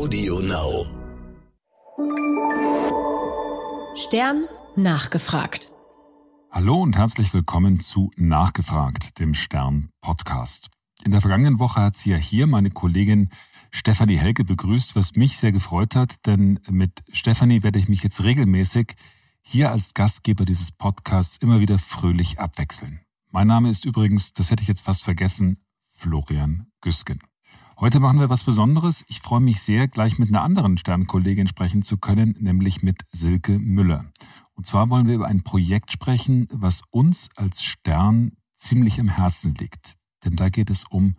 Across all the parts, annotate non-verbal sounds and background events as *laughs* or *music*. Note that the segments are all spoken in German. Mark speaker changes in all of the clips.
Speaker 1: Audio Now.
Speaker 2: Stern nachgefragt.
Speaker 3: Hallo und herzlich willkommen zu Nachgefragt, dem Stern Podcast. In der vergangenen Woche hat sie ja hier meine Kollegin Stefanie Helke begrüßt, was mich sehr gefreut hat, denn mit Stefanie werde ich mich jetzt regelmäßig hier als Gastgeber dieses Podcasts immer wieder fröhlich abwechseln. Mein Name ist übrigens, das hätte ich jetzt fast vergessen, Florian Güsken. Heute machen wir was Besonderes. Ich freue mich sehr, gleich mit einer anderen Sternkollegin sprechen zu können, nämlich mit Silke Müller. Und zwar wollen wir über ein Projekt sprechen, was uns als Stern ziemlich am Herzen liegt. Denn da geht es um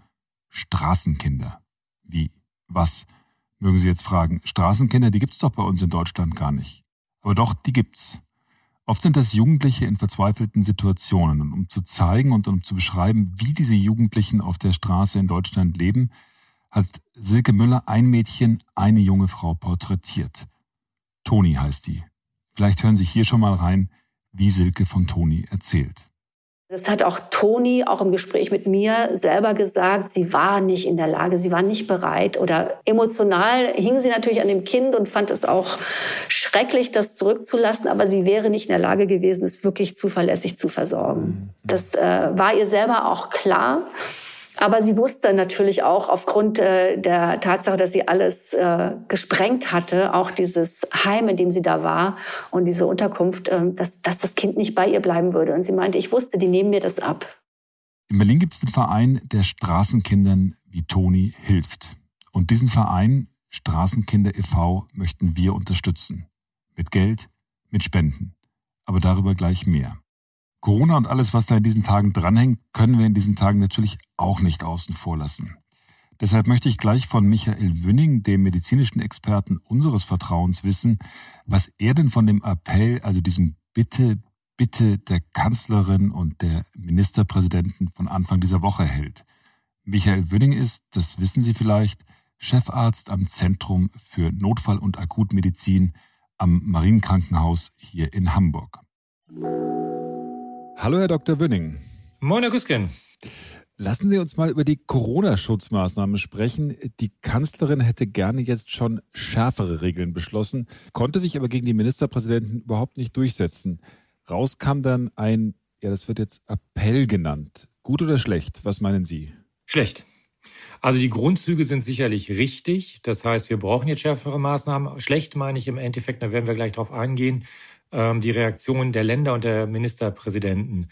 Speaker 3: Straßenkinder. Wie? Was? Mögen Sie jetzt fragen. Straßenkinder, die gibt es doch bei uns in Deutschland gar nicht. Aber doch, die gibt's. Oft sind das Jugendliche in verzweifelten Situationen. Und um zu zeigen und um zu beschreiben, wie diese Jugendlichen auf der Straße in Deutschland leben, hat Silke Müller ein Mädchen, eine junge Frau porträtiert. Toni heißt die. Vielleicht hören Sie hier schon mal rein, wie Silke von Toni erzählt.
Speaker 4: Das hat auch Toni auch im Gespräch mit mir selber gesagt. Sie war nicht in der Lage, sie war nicht bereit oder emotional hing sie natürlich an dem Kind und fand es auch schrecklich, das zurückzulassen. Aber sie wäre nicht in der Lage gewesen, es wirklich zuverlässig zu versorgen. Das äh, war ihr selber auch klar. Aber sie wusste natürlich auch aufgrund äh, der Tatsache, dass sie alles äh, gesprengt hatte, auch dieses Heim, in dem sie da war und diese Unterkunft, äh, dass, dass das Kind nicht bei ihr bleiben würde. Und sie meinte, ich wusste, die nehmen mir das ab.
Speaker 3: In Berlin gibt es einen Verein, der Straßenkindern wie Toni hilft. Und diesen Verein, Straßenkinder e.V., möchten wir unterstützen. Mit Geld, mit Spenden. Aber darüber gleich mehr. Corona und alles, was da in diesen Tagen dranhängt, können wir in diesen Tagen natürlich auch nicht außen vor lassen. Deshalb möchte ich gleich von Michael Wünning, dem medizinischen Experten unseres Vertrauens, wissen, was er denn von dem Appell, also diesem Bitte, Bitte der Kanzlerin und der Ministerpräsidenten von Anfang dieser Woche hält. Michael Wünning ist, das wissen Sie vielleicht, Chefarzt am Zentrum für Notfall- und Akutmedizin am Marienkrankenhaus hier in Hamburg. Hallo, Herr Dr. Wünning.
Speaker 5: Moin, Herr Güsken.
Speaker 3: Lassen Sie uns mal über die Corona-Schutzmaßnahmen sprechen. Die Kanzlerin hätte gerne jetzt schon schärfere Regeln beschlossen, konnte sich aber gegen die Ministerpräsidenten überhaupt nicht durchsetzen. Raus kam dann ein, ja, das wird jetzt Appell genannt. Gut oder schlecht? Was meinen Sie?
Speaker 5: Schlecht. Also die Grundzüge sind sicherlich richtig. Das heißt, wir brauchen jetzt schärfere Maßnahmen. Schlecht meine ich im Endeffekt, da werden wir gleich drauf eingehen, die Reaktion der Länder und der Ministerpräsidenten.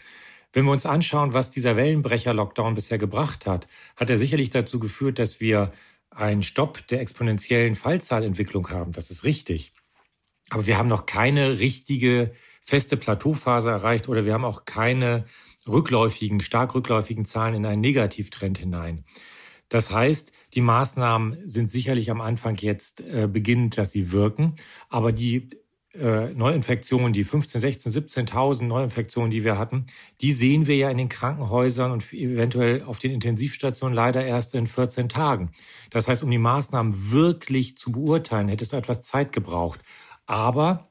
Speaker 5: Wenn wir uns anschauen, was dieser Wellenbrecher-Lockdown bisher gebracht hat, hat er sicherlich dazu geführt, dass wir einen Stopp der exponentiellen Fallzahlentwicklung haben. Das ist richtig. Aber wir haben noch keine richtige feste Plateauphase erreicht oder wir haben auch keine rückläufigen, stark rückläufigen Zahlen in einen Negativtrend hinein. Das heißt, die Maßnahmen sind sicherlich am Anfang jetzt äh, beginnend, dass sie wirken, aber die äh, Neuinfektionen, die 15, 16, 17.000 Neuinfektionen, die wir hatten, die sehen wir ja in den Krankenhäusern und eventuell auf den Intensivstationen leider erst in 14 Tagen. Das heißt, um die Maßnahmen wirklich zu beurteilen, hättest du etwas Zeit gebraucht. Aber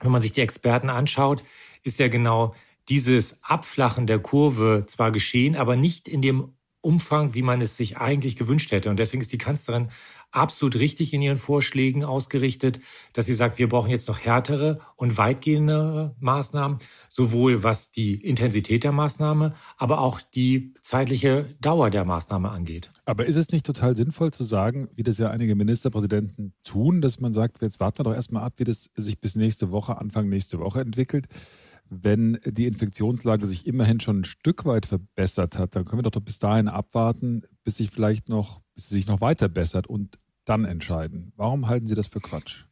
Speaker 5: wenn man sich die Experten anschaut, ist ja genau dieses Abflachen der Kurve zwar geschehen, aber nicht in dem Umfang, wie man es sich eigentlich gewünscht hätte. Und deswegen ist die Kanzlerin absolut richtig in ihren Vorschlägen ausgerichtet, dass sie sagt, wir brauchen jetzt noch härtere und weitgehende Maßnahmen, sowohl was die Intensität der Maßnahme, aber auch die zeitliche Dauer der Maßnahme angeht.
Speaker 3: Aber ist es nicht total sinnvoll zu sagen, wie das ja einige Ministerpräsidenten tun, dass man sagt, jetzt warten wir doch erstmal ab, wie das sich bis nächste Woche, Anfang nächste Woche entwickelt? Wenn die Infektionslage sich immerhin schon ein Stück weit verbessert hat, dann können wir doch bis dahin abwarten, bis sich vielleicht noch, bis sie sich noch weiter bessert und dann entscheiden. Warum halten Sie das für Quatsch?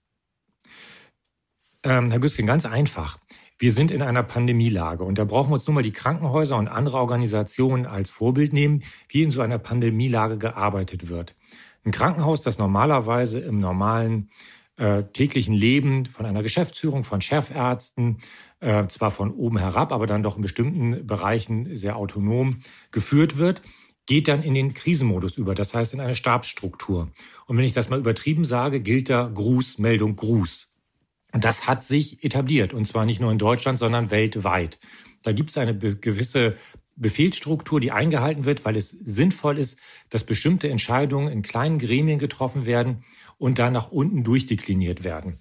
Speaker 5: Ähm, Herr Güstin, ganz einfach. Wir sind in einer Pandemielage und da brauchen wir uns nur mal die Krankenhäuser und andere Organisationen als Vorbild nehmen, wie in so einer Pandemielage gearbeitet wird. Ein Krankenhaus, das normalerweise im normalen äh, täglichen Leben von einer Geschäftsführung, von Chefärzten, äh, zwar von oben herab, aber dann doch in bestimmten Bereichen sehr autonom geführt wird, geht dann in den Krisenmodus über, das heißt in eine Stabsstruktur. Und wenn ich das mal übertrieben sage, gilt da Gruß, Meldung, Gruß. Das hat sich etabliert, und zwar nicht nur in Deutschland, sondern weltweit. Da gibt es eine gewisse Befehlsstruktur, die eingehalten wird, weil es sinnvoll ist, dass bestimmte Entscheidungen in kleinen Gremien getroffen werden und dann nach unten durchdekliniert werden.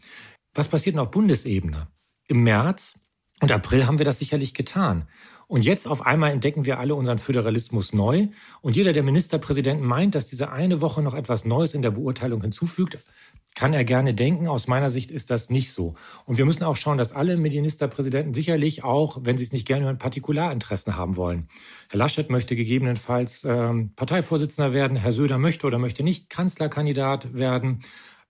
Speaker 5: Was passiert denn auf Bundesebene? Im März und April haben wir das sicherlich getan. Und jetzt auf einmal entdecken wir alle unseren Föderalismus neu. Und jeder der Ministerpräsidenten meint, dass diese eine Woche noch etwas Neues in der Beurteilung hinzufügt. Kann er gerne denken. Aus meiner Sicht ist das nicht so. Und wir müssen auch schauen, dass alle Ministerpräsidenten sicherlich auch, wenn sie es nicht gerne hören, Partikularinteressen haben wollen. Herr Laschet möchte gegebenenfalls ähm, Parteivorsitzender werden. Herr Söder möchte oder möchte nicht Kanzlerkandidat werden.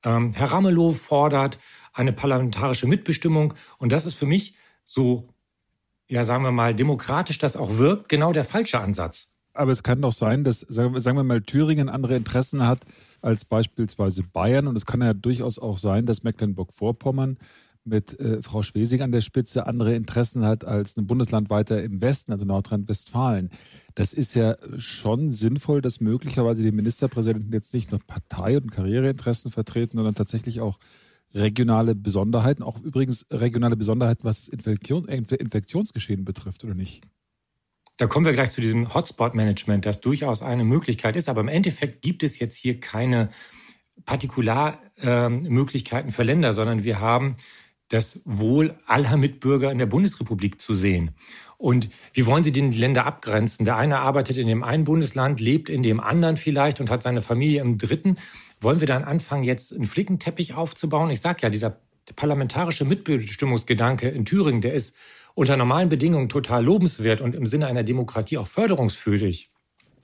Speaker 5: Ähm, Herr Ramelow fordert eine parlamentarische Mitbestimmung. Und das ist für mich so ja, sagen wir mal, demokratisch das auch wirkt, genau der falsche Ansatz.
Speaker 3: Aber es kann doch sein, dass, sagen wir mal, Thüringen andere Interessen hat als beispielsweise Bayern. Und es kann ja durchaus auch sein, dass Mecklenburg-Vorpommern mit äh, Frau Schwesig an der Spitze andere Interessen hat als ein Bundesland weiter im Westen, also Nordrhein-Westfalen. Das ist ja schon sinnvoll, dass möglicherweise die Ministerpräsidenten jetzt nicht nur Partei- und Karriereinteressen vertreten, sondern tatsächlich auch regionale Besonderheiten, auch übrigens regionale Besonderheiten, was Infektion, Infektionsgeschehen betrifft, oder nicht?
Speaker 5: Da kommen wir gleich zu diesem Hotspot-Management, das durchaus eine Möglichkeit ist. Aber im Endeffekt gibt es jetzt hier keine Partikularmöglichkeiten äh, für Länder, sondern wir haben das Wohl aller Mitbürger in der Bundesrepublik zu sehen. Und wie wollen Sie den Länder abgrenzen? Der eine arbeitet in dem einen Bundesland, lebt in dem anderen vielleicht und hat seine Familie im dritten. Wollen wir dann anfangen, jetzt einen Flickenteppich aufzubauen? Ich sage ja, dieser parlamentarische Mitbestimmungsgedanke in Thüringen, der ist unter normalen Bedingungen total lobenswert und im Sinne einer Demokratie auch förderungswürdig.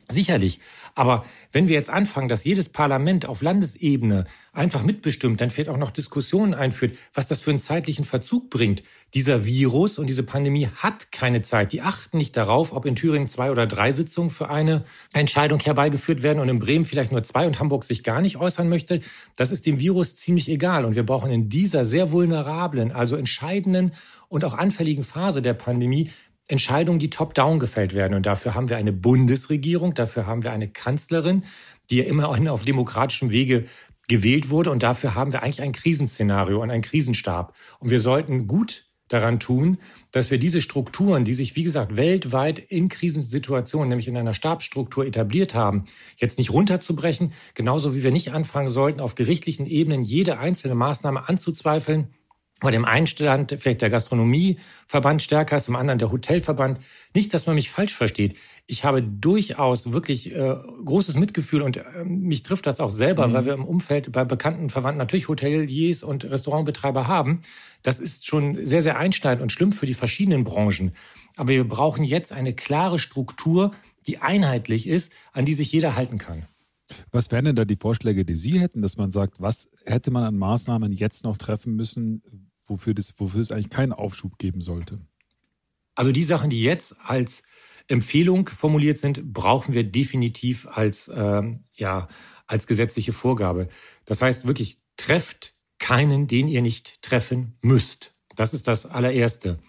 Speaker 5: Sicherlich. Aber wenn wir jetzt anfangen, dass jedes Parlament auf Landesebene einfach mitbestimmt, dann vielleicht auch noch Diskussionen einführt, was das für einen zeitlichen Verzug bringt. Dieser Virus und diese Pandemie hat keine Zeit. Die achten nicht darauf, ob in Thüringen zwei oder drei Sitzungen für eine Entscheidung herbeigeführt werden und in Bremen vielleicht nur zwei und Hamburg sich gar nicht äußern möchte. Das ist dem Virus ziemlich egal. Und wir brauchen in dieser sehr vulnerablen, also entscheidenden und auch anfälligen Phase der Pandemie Entscheidungen, die top-down gefällt werden. Und dafür haben wir eine Bundesregierung, dafür haben wir eine Kanzlerin, die ja immerhin *laughs* auf demokratischem Wege gewählt wurde. Und dafür haben wir eigentlich ein Krisenszenario und einen Krisenstab. Und wir sollten gut daran tun, dass wir diese Strukturen, die sich, wie gesagt, weltweit in Krisensituationen, nämlich in einer Stabsstruktur etabliert haben, jetzt nicht runterzubrechen, genauso wie wir nicht anfangen sollten, auf gerichtlichen Ebenen jede einzelne Maßnahme anzuzweifeln bei dem einen stand vielleicht der Gastronomieverband stärker ist, im anderen der Hotelverband. Nicht, dass man mich falsch versteht. Ich habe durchaus wirklich äh, großes Mitgefühl und äh, mich trifft das auch selber, mhm. weil wir im Umfeld bei bekannten Verwandten natürlich Hoteliers und Restaurantbetreiber haben. Das ist schon sehr, sehr einschneidend und schlimm für die verschiedenen Branchen. Aber wir brauchen jetzt eine klare Struktur, die einheitlich ist, an die sich jeder halten kann.
Speaker 3: Was wären denn da die Vorschläge, die Sie hätten, dass man sagt, was hätte man an Maßnahmen jetzt noch treffen müssen, wofür, das, wofür es eigentlich keinen Aufschub geben sollte?
Speaker 5: Also die Sachen, die jetzt als Empfehlung formuliert sind, brauchen wir definitiv als, ähm, ja, als gesetzliche Vorgabe. Das heißt wirklich, trefft keinen, den ihr nicht treffen müsst. Das ist das allererste.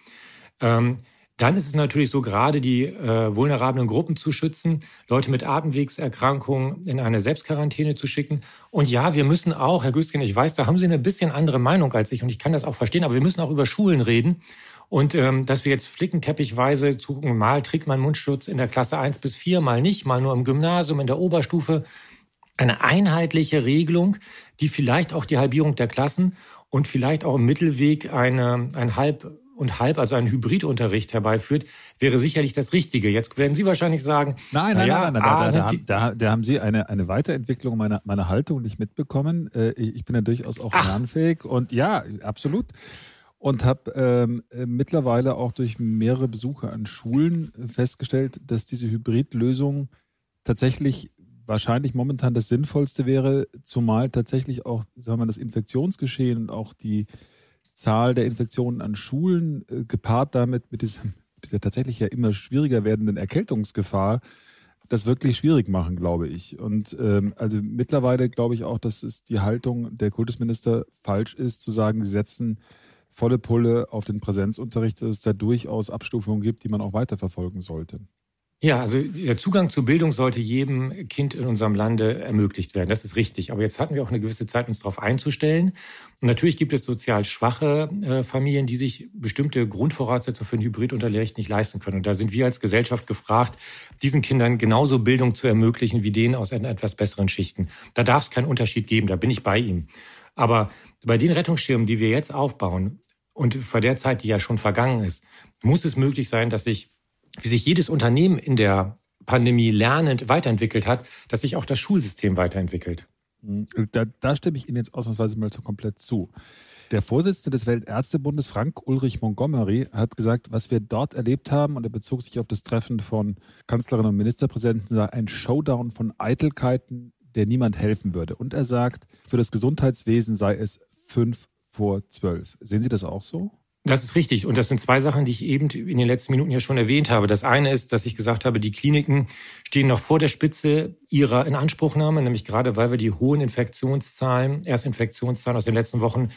Speaker 5: Ähm, dann ist es natürlich so, gerade die äh, vulnerablen Gruppen zu schützen, Leute mit Atemwegserkrankungen in eine Selbstquarantäne zu schicken. Und ja, wir müssen auch, Herr Güsken, ich weiß, da haben Sie eine bisschen andere Meinung als ich und ich kann das auch verstehen, aber wir müssen auch über Schulen reden. Und ähm, dass wir jetzt flickenteppichweise zugucken, mal trägt man Mundschutz in der Klasse 1 bis 4, mal nicht, mal nur im Gymnasium, in der Oberstufe. Eine einheitliche Regelung, die vielleicht auch die Halbierung der Klassen und vielleicht auch im Mittelweg eine, ein halb und halb, also einen Hybridunterricht herbeiführt, wäre sicherlich das Richtige. Jetzt werden Sie wahrscheinlich sagen,
Speaker 3: nein, nein, ja, nein, nein, nein, da, da, da, haben Sie eine, eine Weiterentwicklung meiner, meiner Haltung nicht mitbekommen. Äh, ich bin ja durchaus auch Ach. lernfähig und ja, absolut. Und habe ähm, äh, mittlerweile auch durch mehrere Besuche an Schulen festgestellt, dass diese Hybridlösung tatsächlich wahrscheinlich momentan das Sinnvollste wäre, zumal tatsächlich auch, sagen wir, das Infektionsgeschehen und auch die Zahl der Infektionen an Schulen äh, gepaart damit mit diesem, dieser tatsächlich ja immer schwieriger werdenden Erkältungsgefahr das wirklich schwierig machen, glaube ich. Und ähm, also mittlerweile glaube ich auch, dass es die Haltung der Kultusminister falsch ist, zu sagen, sie setzen volle Pulle auf den Präsenzunterricht, dass es da durchaus Abstufungen gibt, die man auch weiterverfolgen sollte.
Speaker 5: Ja, also der Zugang zu Bildung sollte jedem Kind in unserem Lande ermöglicht werden. Das ist richtig. Aber jetzt hatten wir auch eine gewisse Zeit, uns darauf einzustellen. Und natürlich gibt es sozial schwache äh, Familien, die sich bestimmte Grundvoraussetzungen für ein Hybridunterricht nicht leisten können. Und da sind wir als Gesellschaft gefragt, diesen Kindern genauso Bildung zu ermöglichen wie denen aus etwas besseren Schichten. Da darf es keinen Unterschied geben. Da bin ich bei Ihnen. Aber bei den Rettungsschirmen, die wir jetzt aufbauen und vor der Zeit, die ja schon vergangen ist, muss es möglich sein, dass sich wie sich jedes Unternehmen in der Pandemie lernend weiterentwickelt hat, dass sich auch das Schulsystem weiterentwickelt.
Speaker 3: Mhm. Da, da stimme ich Ihnen jetzt ausnahmsweise mal so komplett zu. Der Vorsitzende des Weltärztebundes, Frank Ulrich Montgomery, hat gesagt, was wir dort erlebt haben, und er bezog sich auf das Treffen von Kanzlerin und Ministerpräsidenten, sei ein Showdown von Eitelkeiten, der niemand helfen würde. Und er sagt, für das Gesundheitswesen sei es fünf vor zwölf. Sehen Sie das auch so?
Speaker 5: Das ist richtig. Und das sind zwei Sachen, die ich eben in den letzten Minuten ja schon erwähnt habe. Das eine ist, dass ich gesagt habe, die Kliniken stehen noch vor der Spitze ihrer Inanspruchnahme, nämlich gerade weil wir die hohen Infektionszahlen, Erstinfektionszahlen aus den letzten Wochen,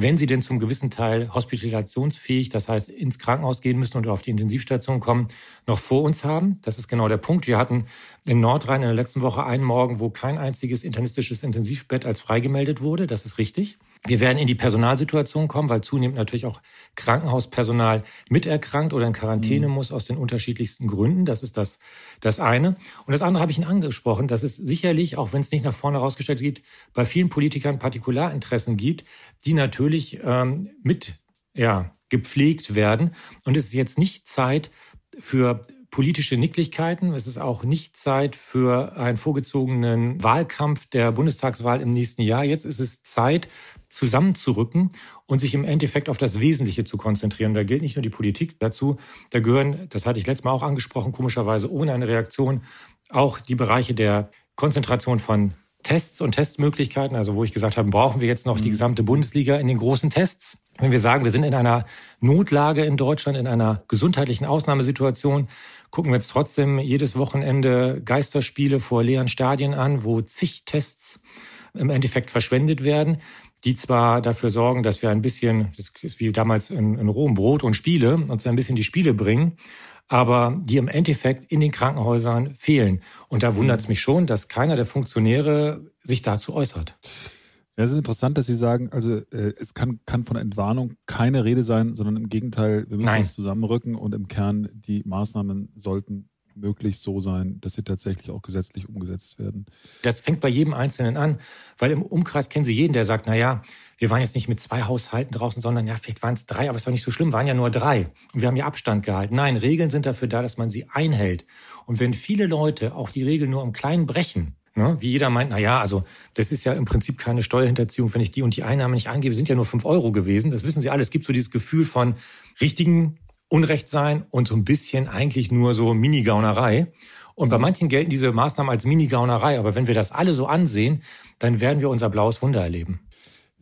Speaker 5: wenn sie denn zum gewissen Teil hospitalisationsfähig, das heißt ins Krankenhaus gehen müssen und auf die Intensivstation kommen, noch vor uns haben. Das ist genau der Punkt. Wir hatten in Nordrhein in der letzten Woche einen Morgen, wo kein einziges internistisches Intensivbett als freigemeldet wurde. Das ist richtig. Wir werden in die Personalsituation kommen, weil zunehmend natürlich auch Krankenhauspersonal miterkrankt oder in Quarantäne mhm. muss aus den unterschiedlichsten Gründen. Das ist das, das eine. Und das andere habe ich Ihnen angesprochen, dass es sicherlich, auch wenn es nicht nach vorne herausgestellt gibt, bei vielen Politikern Partikularinteressen gibt, die natürlich ähm, mit ja, gepflegt werden. Und es ist jetzt nicht Zeit für politische Nicklichkeiten. Es ist auch nicht Zeit für einen vorgezogenen Wahlkampf der Bundestagswahl im nächsten Jahr. Jetzt ist es Zeit, zusammenzurücken und sich im Endeffekt auf das Wesentliche zu konzentrieren. Da gilt nicht nur die Politik dazu, da gehören, das hatte ich letztes Mal auch angesprochen, komischerweise ohne eine Reaktion, auch die Bereiche der Konzentration von Tests und Testmöglichkeiten, also wo ich gesagt habe, brauchen wir jetzt noch die mhm. gesamte Bundesliga in den großen Tests. Wenn wir sagen, wir sind in einer Notlage in Deutschland, in einer gesundheitlichen Ausnahmesituation, gucken wir jetzt trotzdem jedes Wochenende Geisterspiele vor leeren Stadien an, wo zig Tests im Endeffekt verschwendet werden, die zwar dafür sorgen, dass wir ein bisschen, das ist wie damals in, in Rom, Brot und Spiele, uns ein bisschen die Spiele bringen, aber die im Endeffekt in den Krankenhäusern fehlen. Und da wundert es mich schon, dass keiner der Funktionäre sich dazu äußert.
Speaker 3: Ja, es ist interessant, dass Sie sagen, also äh, es kann, kann von Entwarnung keine Rede sein, sondern im Gegenteil, wir müssen Nein. uns zusammenrücken und im Kern die Maßnahmen sollten möglichst so sein, dass sie tatsächlich auch gesetzlich umgesetzt werden.
Speaker 5: Das fängt bei jedem Einzelnen an, weil im Umkreis kennen Sie jeden, der sagt, na ja, wir waren jetzt nicht mit zwei Haushalten draußen, sondern ja, vielleicht waren es drei, aber es ist doch nicht so schlimm, waren ja nur drei. Und wir haben ja Abstand gehalten. Nein, Regeln sind dafür da, dass man sie einhält. Und wenn viele Leute auch die Regeln nur im Kleinen brechen, Ne? Wie jeder meint, na ja, also das ist ja im Prinzip keine Steuerhinterziehung, wenn ich die und die Einnahme nicht angebe, sind ja nur fünf Euro gewesen. Das wissen Sie alle. Es gibt so dieses Gefühl von richtigen Unrecht sein und so ein bisschen eigentlich nur so Minigaunerei. Und bei manchen gelten diese Maßnahmen als Minigaunerei. Aber wenn wir das alle so ansehen, dann werden wir unser blaues Wunder erleben.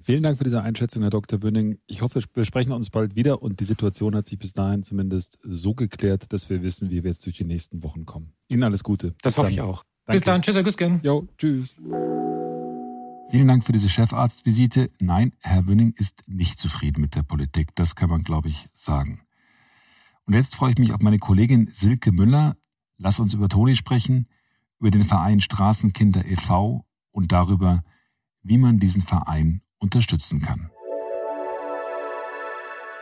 Speaker 3: Vielen Dank für diese Einschätzung, Herr Dr. Wünning. Ich hoffe, wir sprechen uns bald wieder und die Situation hat sich bis dahin zumindest so geklärt, dass wir wissen, wie wir jetzt durch die nächsten Wochen kommen. Ihnen alles Gute.
Speaker 5: Das bis hoffe dann. ich auch. Danke. Bis dann. Tschüss, Herr Güsken.
Speaker 3: Jo, tschüss. Vielen Dank für diese Chefarztvisite. Nein, Herr Wünning ist nicht zufrieden mit der Politik. Das kann man, glaube ich, sagen. Und jetzt freue ich mich auf meine Kollegin Silke Müller. Lass uns über Toni sprechen, über den Verein Straßenkinder e.V. und darüber, wie man diesen Verein unterstützen kann.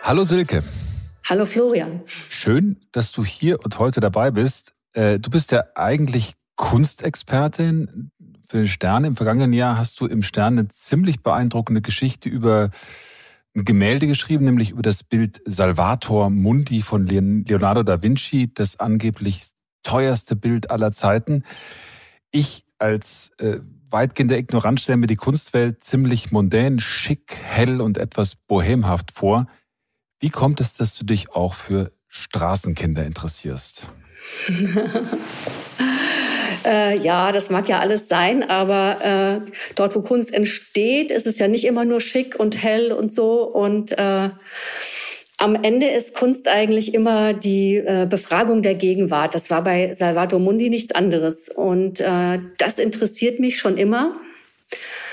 Speaker 3: Hallo Silke.
Speaker 4: Hallo Florian.
Speaker 3: Schön, dass du hier und heute dabei bist. Äh, du bist ja eigentlich Kunstexpertin für den Stern. Im vergangenen Jahr hast du im Stern eine ziemlich beeindruckende Geschichte über ein Gemälde geschrieben, nämlich über das Bild Salvator Mundi von Leonardo da Vinci, das angeblich teuerste Bild aller Zeiten. Ich als äh, weitgehender Ignorant stelle mir die Kunstwelt ziemlich mondän, schick, hell und etwas bohemhaft vor. Wie kommt es, dass du dich auch für Straßenkinder interessierst? *laughs*
Speaker 4: Äh, ja, das mag ja alles sein, aber äh, dort, wo Kunst entsteht, ist es ja nicht immer nur schick und hell und so. Und äh, am Ende ist Kunst eigentlich immer die äh, Befragung der Gegenwart. Das war bei Salvator Mundi nichts anderes. Und äh, das interessiert mich schon immer.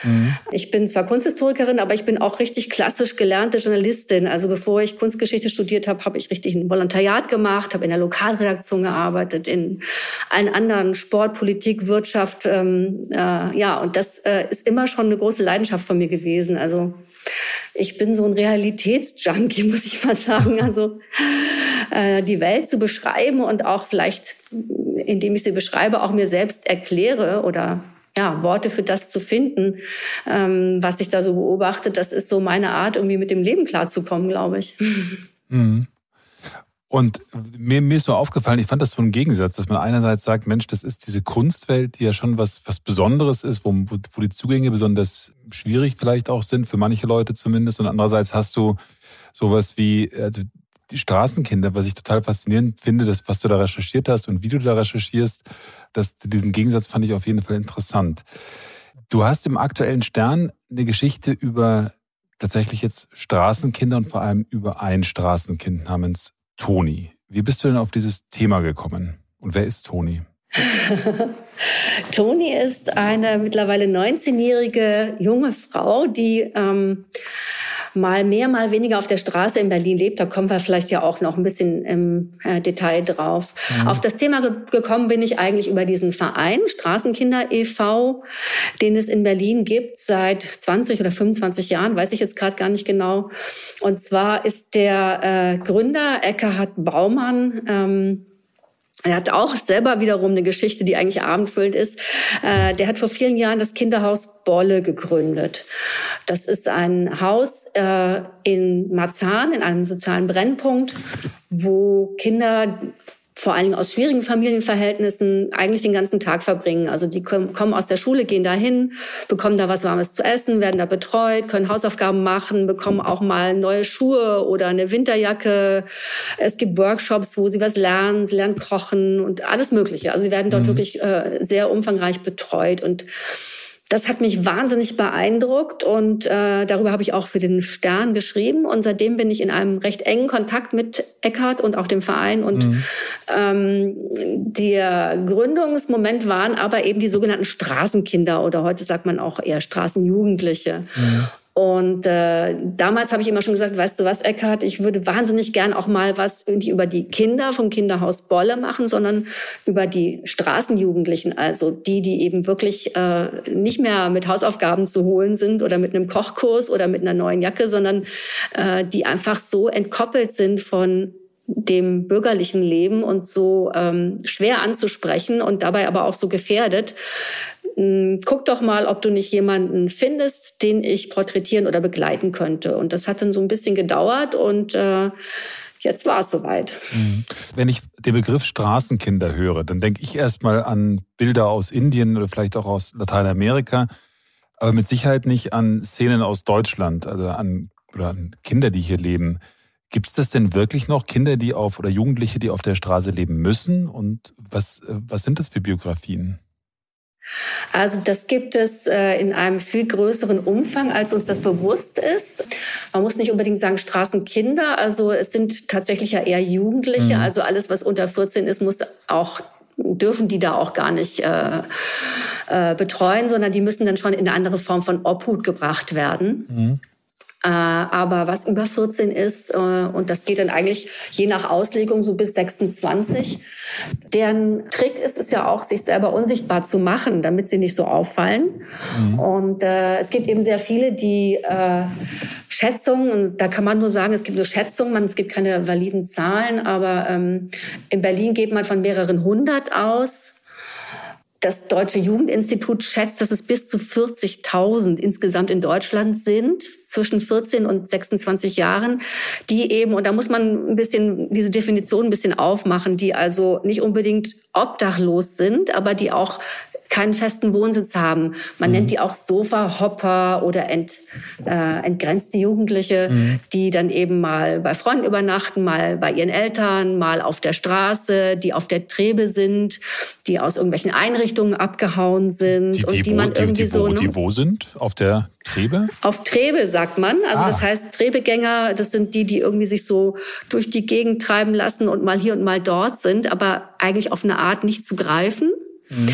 Speaker 4: Mhm. Ich bin zwar Kunsthistorikerin, aber ich bin auch richtig klassisch gelernte Journalistin. Also bevor ich Kunstgeschichte studiert habe, habe ich richtig ein Volontariat gemacht, habe in der Lokalredaktion gearbeitet, in allen anderen Sport, Politik, Wirtschaft. Ähm, äh, ja, und das äh, ist immer schon eine große Leidenschaft von mir gewesen. Also ich bin so ein Realitätsjunkie, *laughs* muss ich mal sagen. *laughs* Also äh, die Welt zu beschreiben und auch vielleicht, indem ich sie beschreibe, auch mir selbst erkläre oder ja, Worte für das zu finden, ähm, was ich da so beobachte, das ist so meine Art, irgendwie mit dem Leben klarzukommen, glaube ich. *laughs* Mhm.
Speaker 3: Und mir, mir ist so aufgefallen, ich fand das so ein Gegensatz, dass man einerseits sagt, Mensch, das ist diese Kunstwelt, die ja schon was, was Besonderes ist, wo, wo, wo die Zugänge besonders schwierig vielleicht auch sind, für manche Leute zumindest. Und andererseits hast du sowas wie also die Straßenkinder, was ich total faszinierend finde, das, was du da recherchiert hast und wie du da recherchierst, das, diesen Gegensatz fand ich auf jeden Fall interessant. Du hast im aktuellen Stern eine Geschichte über tatsächlich jetzt Straßenkinder und vor allem über ein Straßenkind namens Toni. Wie bist du denn auf dieses Thema gekommen? Und wer ist Toni? *laughs*
Speaker 4: Toni ist eine mittlerweile 19-jährige junge Frau, die ähm, mal mehr, mal weniger auf der Straße in Berlin lebt. Da kommen wir vielleicht ja auch noch ein bisschen im äh, Detail drauf. Mhm. Auf das Thema ge gekommen bin ich eigentlich über diesen Verein Straßenkinder e.V., den es in Berlin gibt seit 20 oder 25 Jahren, weiß ich jetzt gerade gar nicht genau. Und zwar ist der äh, Gründer Eckhard Baumann ähm, er hat auch selber wiederum eine Geschichte, die eigentlich abendfüllend ist. Äh, der hat vor vielen Jahren das Kinderhaus Bolle gegründet. Das ist ein Haus äh, in Marzahn, in einem sozialen Brennpunkt, wo Kinder vor allen Dingen aus schwierigen Familienverhältnissen eigentlich den ganzen Tag verbringen. Also die kommen aus der Schule, gehen dahin, bekommen da was Warmes zu essen, werden da betreut, können Hausaufgaben machen, bekommen auch mal neue Schuhe oder eine Winterjacke. Es gibt Workshops, wo sie was lernen, sie lernen kochen und alles Mögliche. Also sie werden dort mhm. wirklich äh, sehr umfangreich betreut und das hat mich wahnsinnig beeindruckt und äh, darüber habe ich auch für den Stern geschrieben. Und seitdem bin ich in einem recht engen Kontakt mit Eckhardt und auch dem Verein. Und mhm. ähm, der Gründungsmoment waren aber eben die sogenannten Straßenkinder oder heute sagt man auch eher Straßenjugendliche. Mhm. Und äh, damals habe ich immer schon gesagt, weißt du was, Eckhard, ich würde wahnsinnig gern auch mal was irgendwie über die Kinder vom Kinderhaus Bolle machen, sondern über die Straßenjugendlichen, also die, die eben wirklich äh, nicht mehr mit Hausaufgaben zu holen sind oder mit einem Kochkurs oder mit einer neuen Jacke, sondern äh, die einfach so entkoppelt sind von dem bürgerlichen Leben und so ähm, schwer anzusprechen und dabei aber auch so gefährdet, guck doch mal, ob du nicht jemanden findest, den ich porträtieren oder begleiten könnte. Und das hat dann so ein bisschen gedauert und äh, jetzt war es soweit. Mhm.
Speaker 3: Wenn ich den Begriff Straßenkinder höre, dann denke ich erstmal an Bilder aus Indien oder vielleicht auch aus Lateinamerika, aber mit Sicherheit nicht an Szenen aus Deutschland, also an, oder an Kinder, die hier leben. Gibt es das denn wirklich noch Kinder, die auf oder Jugendliche, die auf der Straße leben müssen? Und was, äh, was sind das für Biografien?
Speaker 4: Also das gibt es äh, in einem viel größeren Umfang, als uns das bewusst ist. Man muss nicht unbedingt sagen Straßenkinder. Also es sind tatsächlich ja eher Jugendliche. Mhm. Also alles, was unter 14 ist, muss auch dürfen die da auch gar nicht äh, äh, betreuen, sondern die müssen dann schon in eine andere Form von Obhut gebracht werden. Mhm. Äh, aber was über 14 ist, äh, und das geht dann eigentlich je nach Auslegung so bis 26, deren Trick ist es ja auch, sich selber unsichtbar zu machen, damit sie nicht so auffallen. Mhm. Und äh, es gibt eben sehr viele, die äh, Schätzungen, und da kann man nur sagen, es gibt so Schätzungen, man, es gibt keine validen Zahlen, aber ähm, in Berlin geht man von mehreren hundert aus. Das Deutsche Jugendinstitut schätzt, dass es bis zu 40.000 insgesamt in Deutschland sind, zwischen 14 und 26 Jahren, die eben, und da muss man ein bisschen diese Definition ein bisschen aufmachen, die also nicht unbedingt obdachlos sind, aber die auch keinen festen Wohnsitz haben. Man mhm. nennt die auch Sofa-Hopper oder ent, äh, entgrenzte Jugendliche, mhm. die dann eben mal bei Freunden übernachten, mal bei ihren Eltern, mal auf der Straße, die auf der Trebe sind, die aus irgendwelchen Einrichtungen abgehauen sind
Speaker 3: die,
Speaker 4: die,
Speaker 3: und die wo, man irgendwie die, so. Wo, die wo sind? Auf der Trebe?
Speaker 4: Auf Trebe sagt man. Also ah. das heißt Trebegänger, das sind die, die irgendwie sich so durch die Gegend treiben lassen und mal hier und mal dort sind, aber eigentlich auf eine Art nicht zu greifen. Mhm.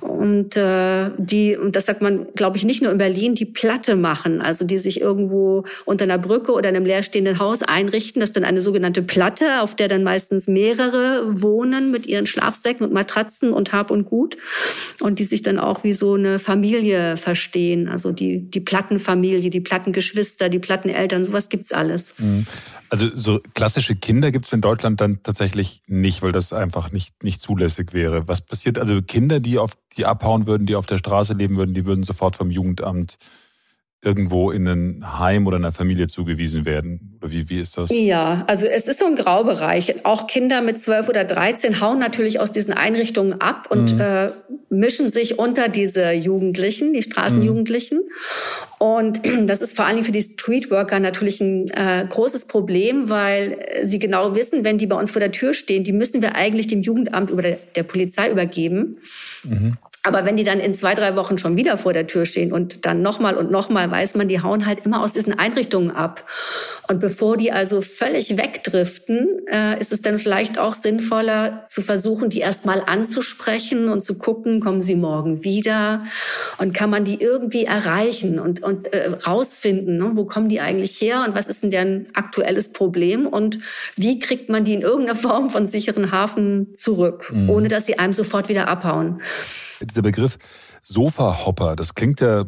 Speaker 4: und äh, die, und das sagt man, glaube ich, nicht nur in Berlin, die Platte machen, also die sich irgendwo unter einer Brücke oder einem leerstehenden Haus einrichten. Das ist dann eine sogenannte Platte, auf der dann meistens mehrere wohnen mit ihren Schlafsäcken und Matratzen und Hab und Gut und die sich dann auch wie so eine Familie verstehen. Also die, die Plattenfamilie, die Plattengeschwister, die Platteneltern, sowas gibt's alles. Mhm.
Speaker 3: Also so klassische Kinder gibt's in Deutschland dann tatsächlich nicht, weil das einfach nicht, nicht zulässig wäre. Was passiert also Kinder, die auf die abhauen würden, die auf der Straße leben würden, die würden sofort vom Jugendamt irgendwo in ein Heim oder einer Familie zugewiesen werden? Oder wie, wie ist das?
Speaker 4: Ja, also es ist so ein Graubereich. Auch Kinder mit 12 oder 13 hauen natürlich aus diesen Einrichtungen ab und mhm. äh, mischen sich unter diese Jugendlichen, die Straßenjugendlichen. Mhm. Und *clears throat* das ist vor allem für die Streetworker natürlich ein äh, großes Problem, weil sie genau wissen, wenn die bei uns vor der Tür stehen, die müssen wir eigentlich dem Jugendamt oder der, der Polizei übergeben. Mhm. Aber wenn die dann in zwei, drei Wochen schon wieder vor der Tür stehen und dann nochmal und nochmal, weiß man, die hauen halt immer aus diesen Einrichtungen ab. Und bevor die also völlig wegdriften, äh, ist es dann vielleicht auch sinnvoller zu versuchen, die erstmal anzusprechen und zu gucken, kommen sie morgen wieder und kann man die irgendwie erreichen und, und äh, rausfinden, ne? wo kommen die eigentlich her und was ist denn deren aktuelles Problem und wie kriegt man die in irgendeiner *laughs* Form von sicheren Hafen zurück, mhm. ohne dass sie einem sofort wieder abhauen.
Speaker 3: Dieser Begriff Sofa-Hopper, das klingt ja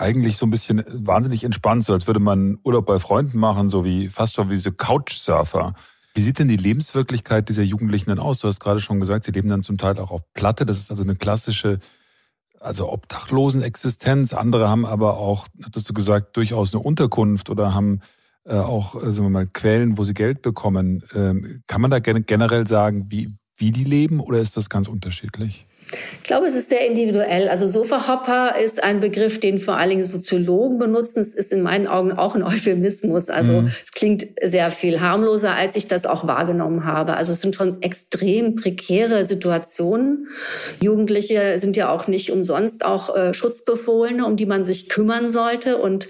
Speaker 3: eigentlich so ein bisschen wahnsinnig entspannt, so als würde man Urlaub bei Freunden machen, so wie fast schon wie diese Couchsurfer. Wie sieht denn die Lebenswirklichkeit dieser Jugendlichen denn aus? Du hast gerade schon gesagt, die leben dann zum Teil auch auf Platte. Das ist also eine klassische, also Obdachlosenexistenz. Andere haben aber auch, hattest du gesagt, durchaus eine Unterkunft oder haben äh, auch, äh, sagen wir mal, Quellen, wo sie Geld bekommen. Ähm, kann man da generell sagen, wie, wie die leben oder ist das ganz unterschiedlich?
Speaker 4: Ich glaube, es ist sehr individuell. Also Sofa-Hopper ist ein Begriff, den vor allen Dingen Soziologen benutzen. Es ist in meinen Augen auch ein *laughs* Euphemismus. Also mhm. es klingt sehr viel harmloser, als ich das auch wahrgenommen habe. Also es sind schon extrem prekäre Situationen. Jugendliche sind ja auch nicht umsonst auch äh, Schutzbefohlene, um die man sich kümmern sollte. Und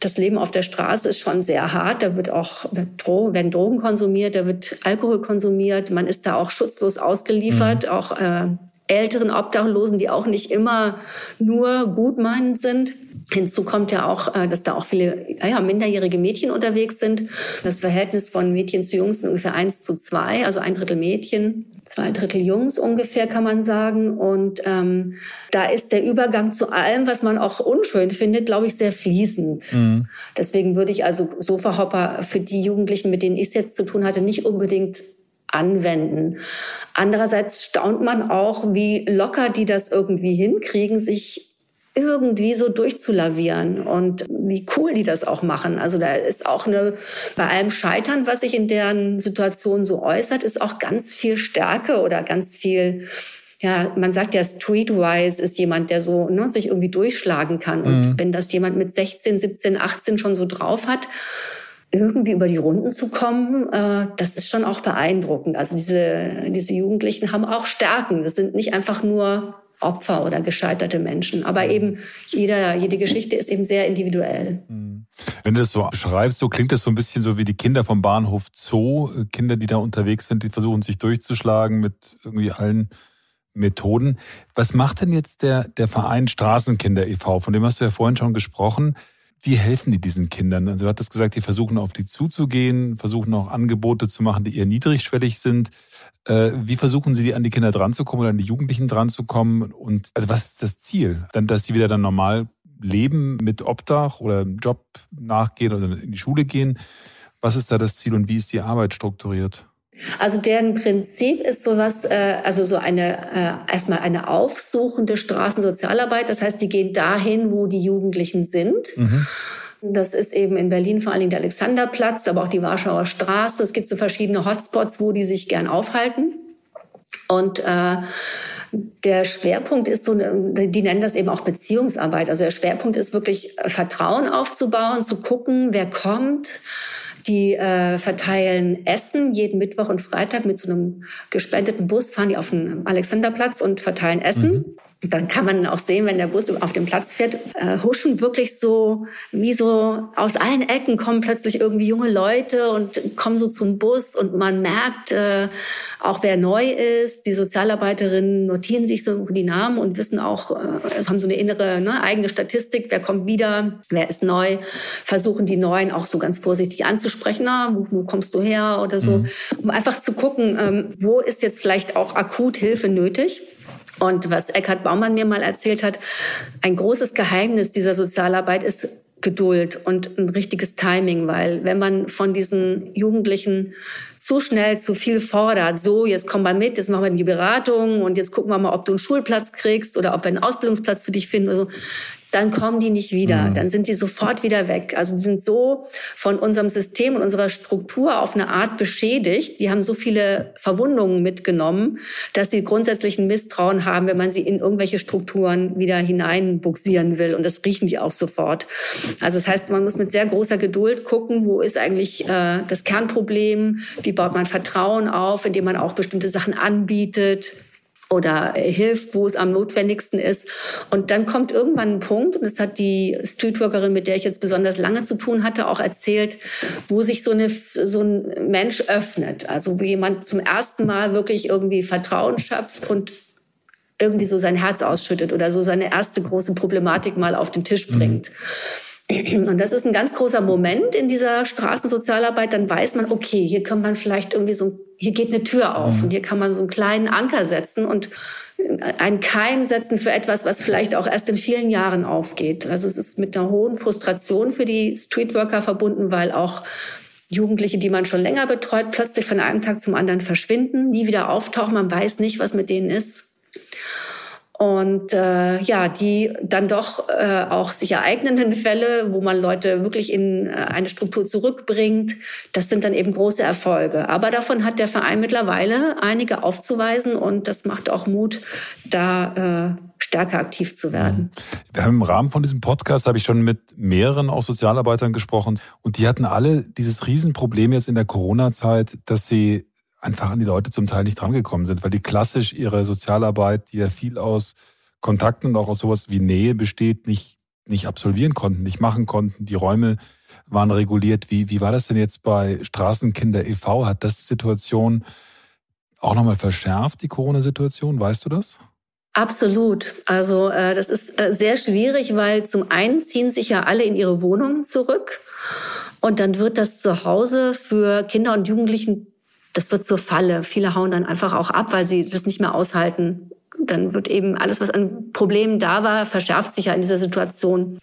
Speaker 4: das Leben auf der Straße ist schon sehr hart. Da wird auch werden Drogen konsumiert, da wird Alkohol konsumiert. Man ist da auch schutzlos ausgeliefert, mhm. auch äh, älteren Obdachlosen, die auch nicht immer nur gutmeinend sind. Hinzu kommt ja auch, äh, dass da auch viele ja, minderjährige Mädchen unterwegs sind. Das Verhältnis von Mädchen zu Jungs ist ungefähr eins zu zwei, also ein Drittel Mädchen, zwei Drittel Jungs ungefähr, kann man sagen. Und ähm, da ist der Übergang zu allem, was man auch unschön findet, glaube ich, sehr fließend. Mhm. Deswegen würde ich also Sofahopper für die Jugendlichen, mit denen ich es jetzt zu tun hatte, nicht unbedingt anwenden. Andererseits staunt man auch, wie locker die das irgendwie hinkriegen, sich irgendwie so durchzulavieren und wie cool die das auch machen. Also da ist auch eine, bei allem Scheitern, was sich in deren Situation so äußert, ist auch ganz viel Stärke oder ganz viel, ja, man sagt ja, Streetwise ist jemand, der so ne, sich irgendwie durchschlagen kann. Und mhm. wenn das jemand mit 16, 17, 18 schon so drauf hat, irgendwie über die Runden zu kommen, äh, das ist schon auch beeindruckend. Also diese, diese Jugendlichen haben auch Stärken. Das sind nicht einfach nur Opfer oder gescheiterte Menschen. Aber mhm. eben jeder, jede Geschichte ist eben sehr individuell.
Speaker 3: Mhm. Wenn du das so schreibst, so klingt das so ein bisschen so wie die Kinder vom Bahnhof Zoo. Kinder, die da unterwegs sind, die versuchen sich durchzuschlagen mit irgendwie allen Methoden. Was macht denn jetzt der, der Verein Straßenkinder e.V., von dem hast du ja vorhin schon gesprochen? Wie helfen die diesen Kindern? Also du hattest gesagt, die versuchen auf die zuzugehen, versuchen auch Angebote zu machen, die eher niedrigschwellig sind. Äh, wie versuchen Sie, an die Kinder dranzukommen oder an die Jugendlichen dranzukommen? Und also was ist das Ziel? Dann, dass sie wieder dann normal leben mit Obdach oder Job nachgehen oder in die Schule gehen? Was ist da das Ziel und wie ist die Arbeit strukturiert?
Speaker 4: Also deren Prinzip ist sowas, äh, also so eine äh, erstmal eine aufsuchende Straßensozialarbeit. Das heißt, die gehen dahin, wo die Jugendlichen sind. Mhm. Das ist eben in Berlin vor allen Dingen der Alexanderplatz, aber auch die Warschauer Straße. Es gibt so verschiedene Hotspots, wo die sich gern aufhalten. Und äh, der Schwerpunkt ist so, die nennen das eben auch Beziehungsarbeit. Also der Schwerpunkt ist wirklich Vertrauen aufzubauen, zu gucken, wer kommt, die äh, verteilen Essen jeden Mittwoch und Freitag mit so einem gespendeten Bus, fahren die auf den Alexanderplatz und verteilen Essen. Mhm. Dann kann man auch sehen, wenn der Bus auf dem Platz fährt, äh, huschen wirklich so, wie so aus allen Ecken kommen plötzlich irgendwie junge Leute und kommen so zum Bus und man merkt äh, auch, wer neu ist. Die Sozialarbeiterinnen notieren sich so die Namen und wissen auch, äh, haben so eine innere ne, eigene Statistik, wer kommt wieder, wer ist neu, versuchen die Neuen auch so ganz vorsichtig anzusprechen, na, wo, wo kommst du her oder so, mhm. um einfach zu gucken, ähm, wo ist jetzt vielleicht auch akut Hilfe nötig. Und was Eckhard Baumann mir mal erzählt hat, ein großes Geheimnis dieser Sozialarbeit ist Geduld und ein richtiges Timing, weil wenn man von diesen Jugendlichen zu schnell zu viel fordert, so jetzt komm mal mit, jetzt machen wir die Beratung und jetzt gucken wir mal, ob du einen Schulplatz kriegst oder ob wir einen Ausbildungsplatz für dich finden oder so, dann kommen die nicht wieder. Mhm. Dann sind die sofort wieder weg. Also die sind so von unserem System und unserer Struktur auf eine Art beschädigt. Die haben so viele Verwundungen mitgenommen, dass sie grundsätzlich ein Misstrauen haben, wenn man sie in irgendwelche Strukturen wieder hineinbuxieren will. Und das riechen die auch sofort. Also das heißt, man muss mit sehr großer Geduld gucken, wo ist eigentlich äh, das Kernproblem, wie baut man Vertrauen auf, indem man auch bestimmte Sachen anbietet oder hilft, wo es am notwendigsten ist. Und dann kommt irgendwann ein Punkt, und das hat die Streetworkerin, mit der ich jetzt besonders lange zu tun hatte, auch erzählt, wo sich so, eine, so ein Mensch öffnet. Also wo jemand zum ersten Mal wirklich irgendwie Vertrauen schöpft und irgendwie so sein Herz ausschüttet oder so seine erste große Problematik mal auf den Tisch bringt. Mhm. Und das ist ein ganz großer Moment in dieser Straßensozialarbeit. Dann weiß man, okay, hier kann man vielleicht irgendwie so, hier geht eine Tür auf mhm. und hier kann man so einen kleinen Anker setzen und einen Keim setzen für etwas, was vielleicht auch erst in vielen Jahren aufgeht. Also es ist mit einer hohen Frustration für die Streetworker verbunden, weil auch Jugendliche, die man schon länger betreut, plötzlich von einem Tag zum anderen verschwinden, nie wieder auftauchen. Man weiß nicht, was mit denen ist und äh, ja, die dann doch äh, auch sich ereignenden Fälle, wo man Leute wirklich in äh, eine Struktur zurückbringt, das sind dann eben große Erfolge. Aber davon hat der Verein mittlerweile einige aufzuweisen und das macht auch Mut, da äh, stärker aktiv zu werden.
Speaker 3: Wir haben im Rahmen von diesem Podcast, habe ich schon mit mehreren auch Sozialarbeitern gesprochen und die hatten alle dieses Riesenproblem jetzt in der Corona-Zeit, dass sie einfach an die Leute zum Teil nicht drangekommen sind, weil die klassisch ihre Sozialarbeit, die ja viel aus Kontakten und auch aus sowas wie Nähe besteht, nicht, nicht absolvieren konnten, nicht machen konnten. Die Räume waren reguliert. Wie, wie war das denn jetzt bei Straßenkinder e.V.? Hat das die Situation auch nochmal verschärft, die Corona-Situation? Weißt du das?
Speaker 4: Absolut. Also äh, das ist äh, sehr schwierig, weil zum einen ziehen sich ja alle in ihre Wohnungen zurück und dann wird das Zuhause für Kinder und Jugendlichen das wird zur Falle. Viele hauen dann einfach auch ab, weil sie das nicht mehr aushalten. Dann wird eben alles, was an Problemen da war, verschärft sich ja in dieser Situation.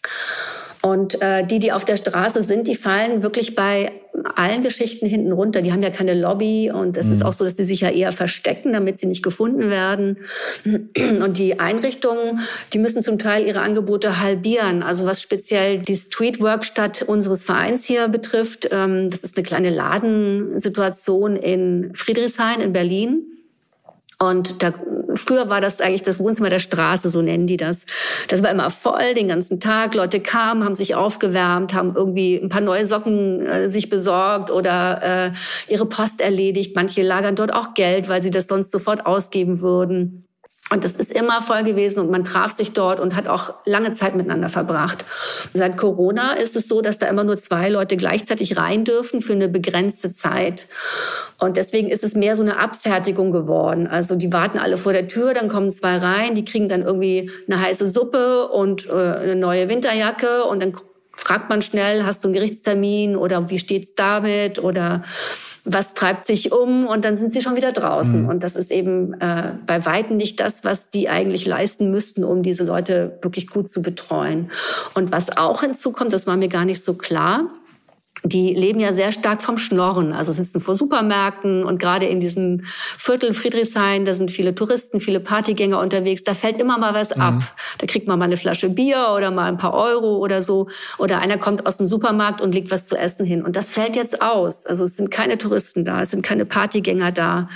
Speaker 4: Und äh, die, die auf der Straße sind, die fallen wirklich bei allen Geschichten hinten runter. Die haben ja keine Lobby und es mhm. ist auch so, dass die sich ja eher verstecken, damit sie nicht gefunden werden. Und die Einrichtungen, die müssen zum Teil ihre Angebote halbieren. Also was speziell die Streetworkstatt unseres Vereins hier betrifft, ähm, das ist eine kleine Ladensituation in Friedrichshain in Berlin. Und da, früher war das eigentlich das Wohnzimmer der Straße, so nennen die das. Das war immer voll den ganzen Tag. Leute kamen, haben sich aufgewärmt, haben irgendwie ein paar neue Socken äh, sich besorgt oder äh, ihre Post erledigt. Manche lagern dort auch Geld, weil sie das sonst sofort ausgeben würden. Und es ist immer voll gewesen und man traf sich dort und hat auch lange Zeit miteinander verbracht. Seit Corona ist es so, dass da immer nur zwei Leute gleichzeitig rein dürfen für eine begrenzte Zeit. Und deswegen ist es mehr so eine Abfertigung geworden. Also die warten alle vor der Tür, dann kommen zwei rein, die kriegen dann irgendwie eine heiße Suppe und äh, eine neue Winterjacke und dann fragt man schnell, hast du einen Gerichtstermin oder wie steht's damit oder was treibt sich um und dann sind sie schon wieder draußen. Mhm. Und das ist eben äh, bei Weitem nicht das, was die eigentlich leisten müssten, um diese Leute wirklich gut zu betreuen. Und was auch hinzukommt, das war mir gar nicht so klar, die leben ja sehr stark vom Schnorren, also sitzen vor Supermärkten und gerade in diesem Viertel Friedrichshain, da sind viele Touristen, viele Partygänger unterwegs, da fällt immer mal was mhm. ab. Da kriegt man mal eine Flasche Bier oder mal ein paar Euro oder so oder einer kommt aus dem Supermarkt und legt was zu essen hin und das fällt jetzt aus. Also es sind keine Touristen da, es sind keine Partygänger da.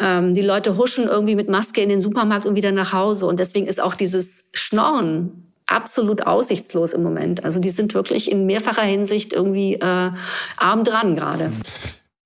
Speaker 4: Ähm, die Leute huschen irgendwie mit Maske in den Supermarkt und wieder nach Hause und deswegen ist auch dieses Schnorren absolut aussichtslos im Moment. Also die sind wirklich in mehrfacher Hinsicht irgendwie äh, arm dran gerade.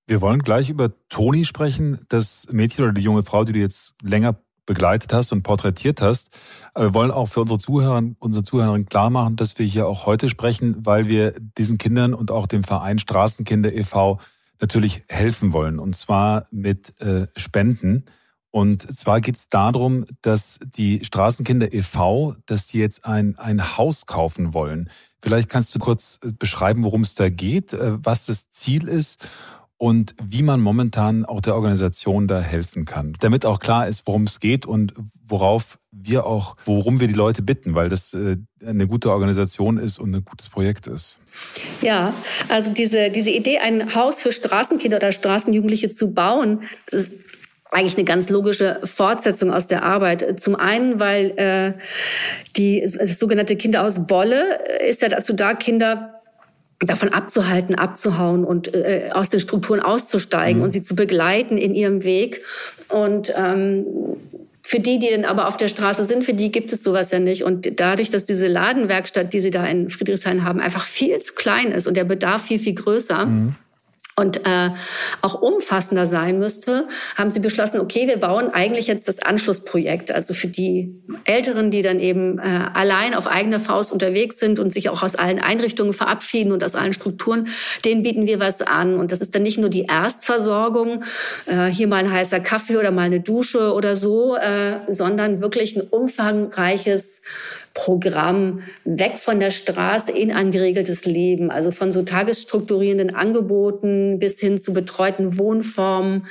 Speaker 3: Wir wollen gleich über Toni sprechen, das Mädchen oder die junge Frau, die du jetzt länger begleitet hast und porträtiert hast. Aber wir wollen auch für unsere Zuhörer, unsere Zuhörerinnen klar machen, dass wir hier auch heute sprechen, weil wir diesen Kindern und auch dem Verein Straßenkinder e.V. natürlich helfen wollen. Und zwar mit äh, Spenden. Und zwar geht es darum, dass die Straßenkinder e.V., dass die jetzt ein, ein Haus kaufen wollen. Vielleicht kannst du kurz äh, beschreiben, worum es da geht, äh, was das Ziel ist und wie man momentan auch der Organisation da helfen kann. Damit auch klar ist, worum es geht und worauf wir auch, worum wir die Leute bitten, weil das äh, eine gute Organisation ist und ein gutes Projekt ist.
Speaker 4: Ja, also diese, diese Idee, ein Haus für Straßenkinder oder Straßenjugendliche zu bauen, das ist eigentlich eine ganz logische Fortsetzung aus der Arbeit. Zum einen, weil äh, die sogenannte Kinderhaus Bolle ist ja dazu da, Kinder davon abzuhalten, abzuhauen und äh, aus den Strukturen auszusteigen mhm. und sie zu begleiten in ihrem Weg. Und ähm, für die, die dann aber auf der Straße sind, für die gibt es sowas ja nicht. Und dadurch, dass diese Ladenwerkstatt, die sie da in Friedrichshain haben, einfach viel zu klein ist und der Bedarf viel, viel größer, mhm und äh, auch umfassender sein müsste, haben sie beschlossen, okay, wir bauen eigentlich jetzt das Anschlussprojekt. Also für die Älteren, die dann eben äh, allein auf eigene Faust unterwegs sind und sich auch aus allen Einrichtungen verabschieden und aus allen Strukturen, denen bieten wir was an. Und das ist dann nicht nur die Erstversorgung, äh, hier mal ein heißer Kaffee oder mal eine Dusche oder so, äh, sondern wirklich ein umfangreiches Programm weg von der Straße in ein geregeltes Leben, also von so tagesstrukturierenden Angeboten bis hin zu betreuten Wohnformen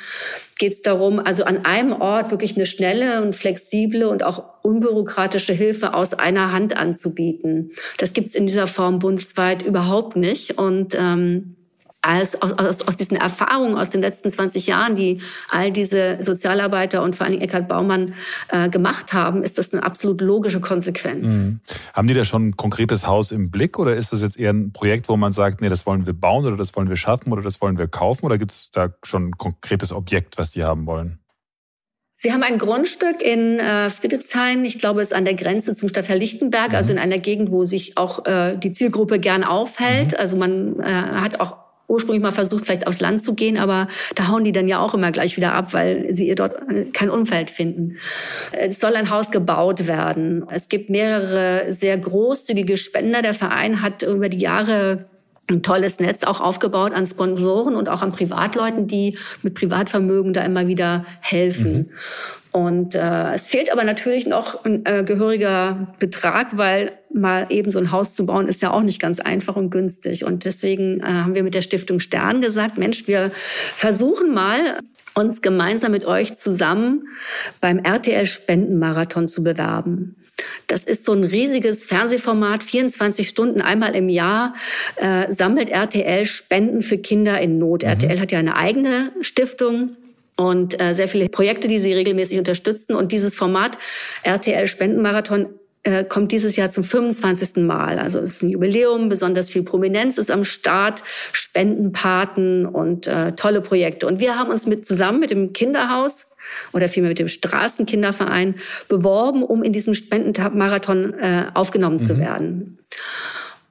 Speaker 4: geht es darum, also an einem Ort wirklich eine schnelle und flexible und auch unbürokratische Hilfe aus einer Hand anzubieten. Das gibt es in dieser Form bundesweit überhaupt nicht. Und ähm, als, aus, aus, aus diesen Erfahrungen aus den letzten 20 Jahren, die all diese Sozialarbeiter und vor allen Dingen Eckhard Baumann äh, gemacht haben, ist das eine absolut logische Konsequenz. Mhm.
Speaker 3: Haben die da schon ein konkretes Haus im Blick oder ist das jetzt eher ein Projekt, wo man sagt, nee, das wollen wir bauen oder das wollen wir schaffen oder das wollen wir kaufen oder gibt es da schon ein konkretes Objekt, was die haben wollen?
Speaker 4: Sie haben ein Grundstück in äh, Friedrichshain, ich glaube, es ist an der Grenze zum Stadtteil Lichtenberg, also mhm. also in einer Gegend, wo sich auch äh, die Zielgruppe gern aufhält. Mhm. Also man äh, hat auch ursprünglich mal versucht, vielleicht aufs Land zu gehen, aber da hauen die dann ja auch immer gleich wieder ab, weil sie ihr dort äh, kein Umfeld finden. Es soll ein Haus gebaut werden. Es gibt mehrere sehr großzügige Spender. Der Verein hat über die Jahre ein tolles Netz auch aufgebaut an Sponsoren und auch an Privatleuten, die mit Privatvermögen da immer wieder helfen. Mhm. Und äh, es fehlt aber natürlich noch ein äh, gehöriger Betrag, weil mal eben so ein Haus zu bauen ist ja auch nicht ganz einfach und günstig. Und deswegen äh, haben wir mit der Stiftung Stern gesagt, Mensch, wir versuchen mal, uns gemeinsam mit euch zusammen beim RTL Spendenmarathon zu bewerben. Das ist so ein riesiges Fernsehformat, 24 Stunden einmal im Jahr äh, sammelt RTL Spenden für Kinder in Not. Mhm. RTL hat ja eine eigene Stiftung und äh, sehr viele Projekte, die sie regelmäßig unterstützen. Und dieses Format RTL Spendenmarathon äh, kommt dieses Jahr zum 25. Mal. Also es ist ein Jubiläum, besonders viel Prominenz ist am Start, Spendenpaten und äh, tolle Projekte. Und wir haben uns mit zusammen mit dem Kinderhaus oder vielmehr mit dem Straßenkinderverein beworben, um in diesem Spendenmarathon äh, aufgenommen mhm. zu werden.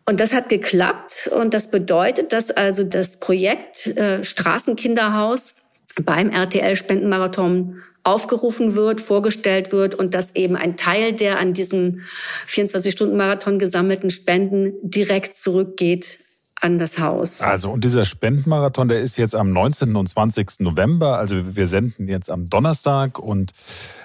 Speaker 4: Und das hat geklappt und das bedeutet, dass also das Projekt äh, Straßenkinderhaus beim RTL-Spendenmarathon aufgerufen wird, vorgestellt wird und dass eben ein Teil der an diesem 24-Stunden-Marathon gesammelten Spenden direkt zurückgeht an das Haus.
Speaker 3: Also und dieser Spendenmarathon, der ist jetzt am 19. und 20. November. Also wir senden jetzt am Donnerstag und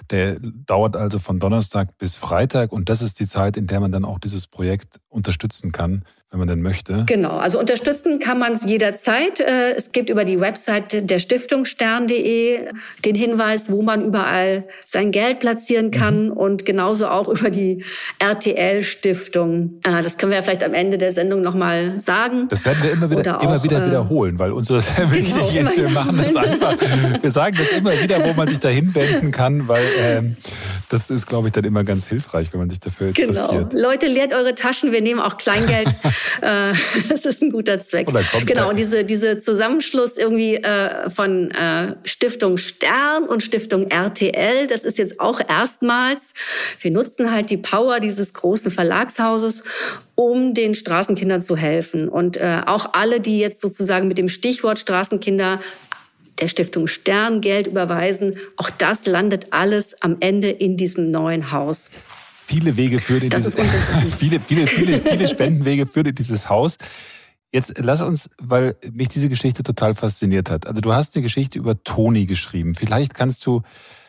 Speaker 3: der dauert also von Donnerstag bis Freitag und das ist die Zeit, in der man dann auch dieses Projekt unterstützen kann, wenn man denn möchte.
Speaker 4: Genau, also unterstützen kann man es jederzeit. Äh, es gibt über die Website der Stiftung stern.de den Hinweis, wo man überall sein Geld platzieren kann mhm. und genauso auch über die RTL-Stiftung. Äh, das können wir ja vielleicht am Ende der Sendung nochmal sagen.
Speaker 3: Das werden wir immer wieder, auch, immer wieder äh, wiederholen, weil uns das wichtig genau, ist. *laughs* Wir machen das einfach. Wir sagen das immer wieder, wo man sich da hinwenden kann, weil ähm, das ist, glaube ich, dann immer ganz hilfreich, wenn man sich dafür interessiert.
Speaker 4: Genau. Leute, leert eure Taschen. Wir nehmen auch Kleingeld. *laughs* Äh, *laughs* das ist ein guter Zweck. Genau. Und diese, diese Zusammenschluss irgendwie äh, von äh, Stiftung Stern und Stiftung RTL, das ist jetzt auch erstmals. Wir nutzen halt die Power dieses großen Verlagshauses, um den Straßenkindern zu helfen. Und äh, auch alle, die jetzt sozusagen mit dem Stichwort Straßenkinder der Stiftung Stern Geld überweisen. Auch das landet alles am Ende in diesem neuen Haus.
Speaker 3: Viele Wege führen in dieses, *laughs* viele, viele, viele, viele *laughs* Spendenwege führen in dieses Haus. Jetzt lass uns, weil mich diese Geschichte total fasziniert hat. Also du hast eine Geschichte über Toni geschrieben. Vielleicht kannst du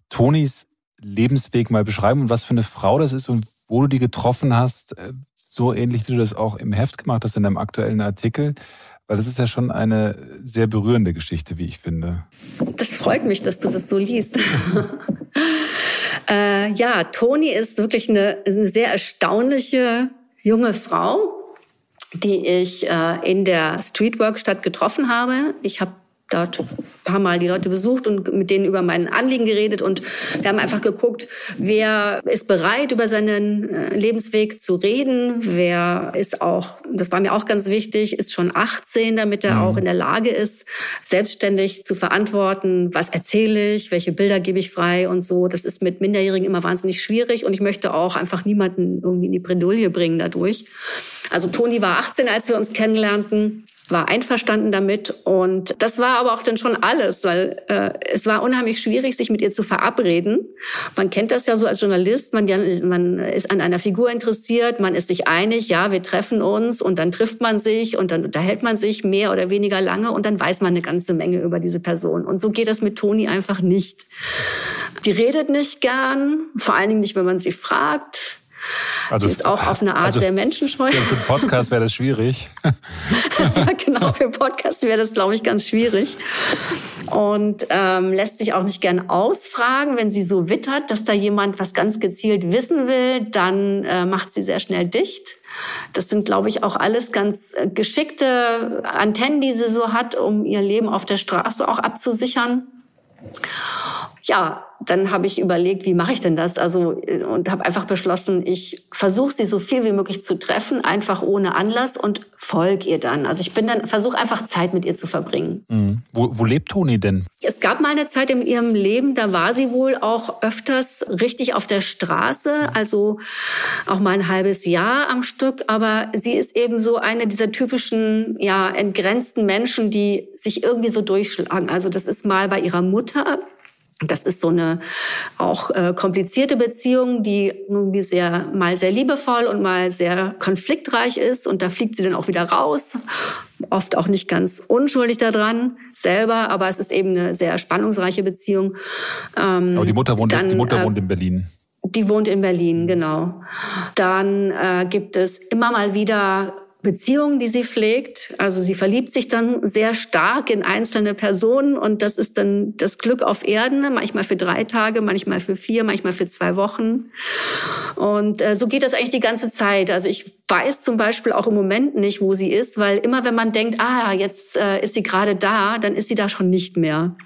Speaker 3: Tonis Lebensweg mal beschreiben und was für eine Frau das ist und wo du die getroffen hast. Äh, so ähnlich wie du das auch im Heft gemacht hast in einem aktuellen Artikel. Weil das ist ja schon eine sehr berührende Geschichte, wie ich finde.
Speaker 4: Das freut mich, dass du das so liest. *laughs* äh, ja, Toni ist wirklich eine, eine, sehr erstaunliche junge Frau, die ich äh, in der Streetworkstatt getroffen habe. Ich habe dort ein paar Mal die Leute besucht und mit denen über mein Anliegen geredet. Und wir haben einfach geguckt, wer ist bereit, über seinen äh, Lebensweg zu reden, wer ist auch, das war mir auch ganz wichtig, ist schon 18, damit er mhm. auch in der Lage ist, selbstständig zu verantworten, was erzähle ich, welche Bilder gebe ich frei? Und so. Das ist mit Minderjährigen immer wahnsinnig schwierig. Und ich möchte auch einfach niemanden irgendwie in die Bredouille bringen dadurch. Also Toni war 18, als wir uns kennenlernten war einverstanden damit. Und das war aber auch dann schon alles, weil äh, es war unheimlich schwierig, sich mit ihr zu verabreden. Man kennt das ja so als Journalist, man, man ist an einer Figur interessiert, man ist sich einig, ja, wir treffen uns und dann trifft man sich und dann unterhält man sich mehr oder weniger lange und dann weiß man eine ganze Menge über diese Person. Und so geht das mit Toni einfach nicht. Die redet nicht gern, vor allen Dingen nicht, wenn man sie fragt. Also sie ist auch auf eine Art also sehr menschenscheu.
Speaker 3: Für einen Podcast wäre das schwierig.
Speaker 4: ja, *laughs* genau, für einen Podcast wäre das, glaube ich, ganz schwierig. Und ähm, lässt sich auch nicht gern ausfragen. Wenn sie so wittert, dass da jemand was ganz gezielt wissen will, dann äh, macht sie sehr schnell dicht. Das sind, glaube ich, auch alles ganz äh, geschickte Antennen, die sie so hat, um ihr Leben auf der Straße auch abzusichern ja, dann habe ich überlegt, wie mache ich denn das? Also und habe einfach beschlossen, ich versuche sie so viel wie möglich zu treffen, einfach ohne Anlass und folge ihr dann. Also ich bin dann versuche einfach Zeit mit ihr zu verbringen.
Speaker 3: Mhm. Wo, wo lebt Toni denn?
Speaker 4: Es gab mal eine Zeit in ihrem Leben, da war sie wohl auch öfters richtig auf der Straße, also auch mal ein halbes Jahr am Stück. Aber sie ist eben so eine dieser typischen, ja, entgrenzten Menschen, die sich irgendwie so durchschlagen. Also das ist mal bei ihrer Mutter das ist so eine auch äh, komplizierte Beziehung, die irgendwie sehr mal sehr liebevoll und mal sehr konfliktreich ist. Und da fliegt sie dann auch wieder raus, oft auch nicht ganz unschuldig daran selber, aber es ist eben eine sehr spannungsreiche Beziehung.
Speaker 3: Ähm, aber die Mutter wohnt, dann, die Mutter äh, wohnt in Berlin.
Speaker 4: Die wohnt in Berlin, genau. Dann äh, gibt es immer mal wieder Beziehungen, die sie pflegt. Also sie verliebt sich dann sehr stark in einzelne Personen und das ist dann das Glück auf Erden, manchmal für drei Tage, manchmal für vier, manchmal für zwei Wochen. Und äh, so geht das eigentlich die ganze Zeit. Also ich weiß zum Beispiel auch im Moment nicht, wo sie ist, weil immer wenn man denkt, ah, jetzt äh, ist sie gerade da, dann ist sie da schon nicht mehr.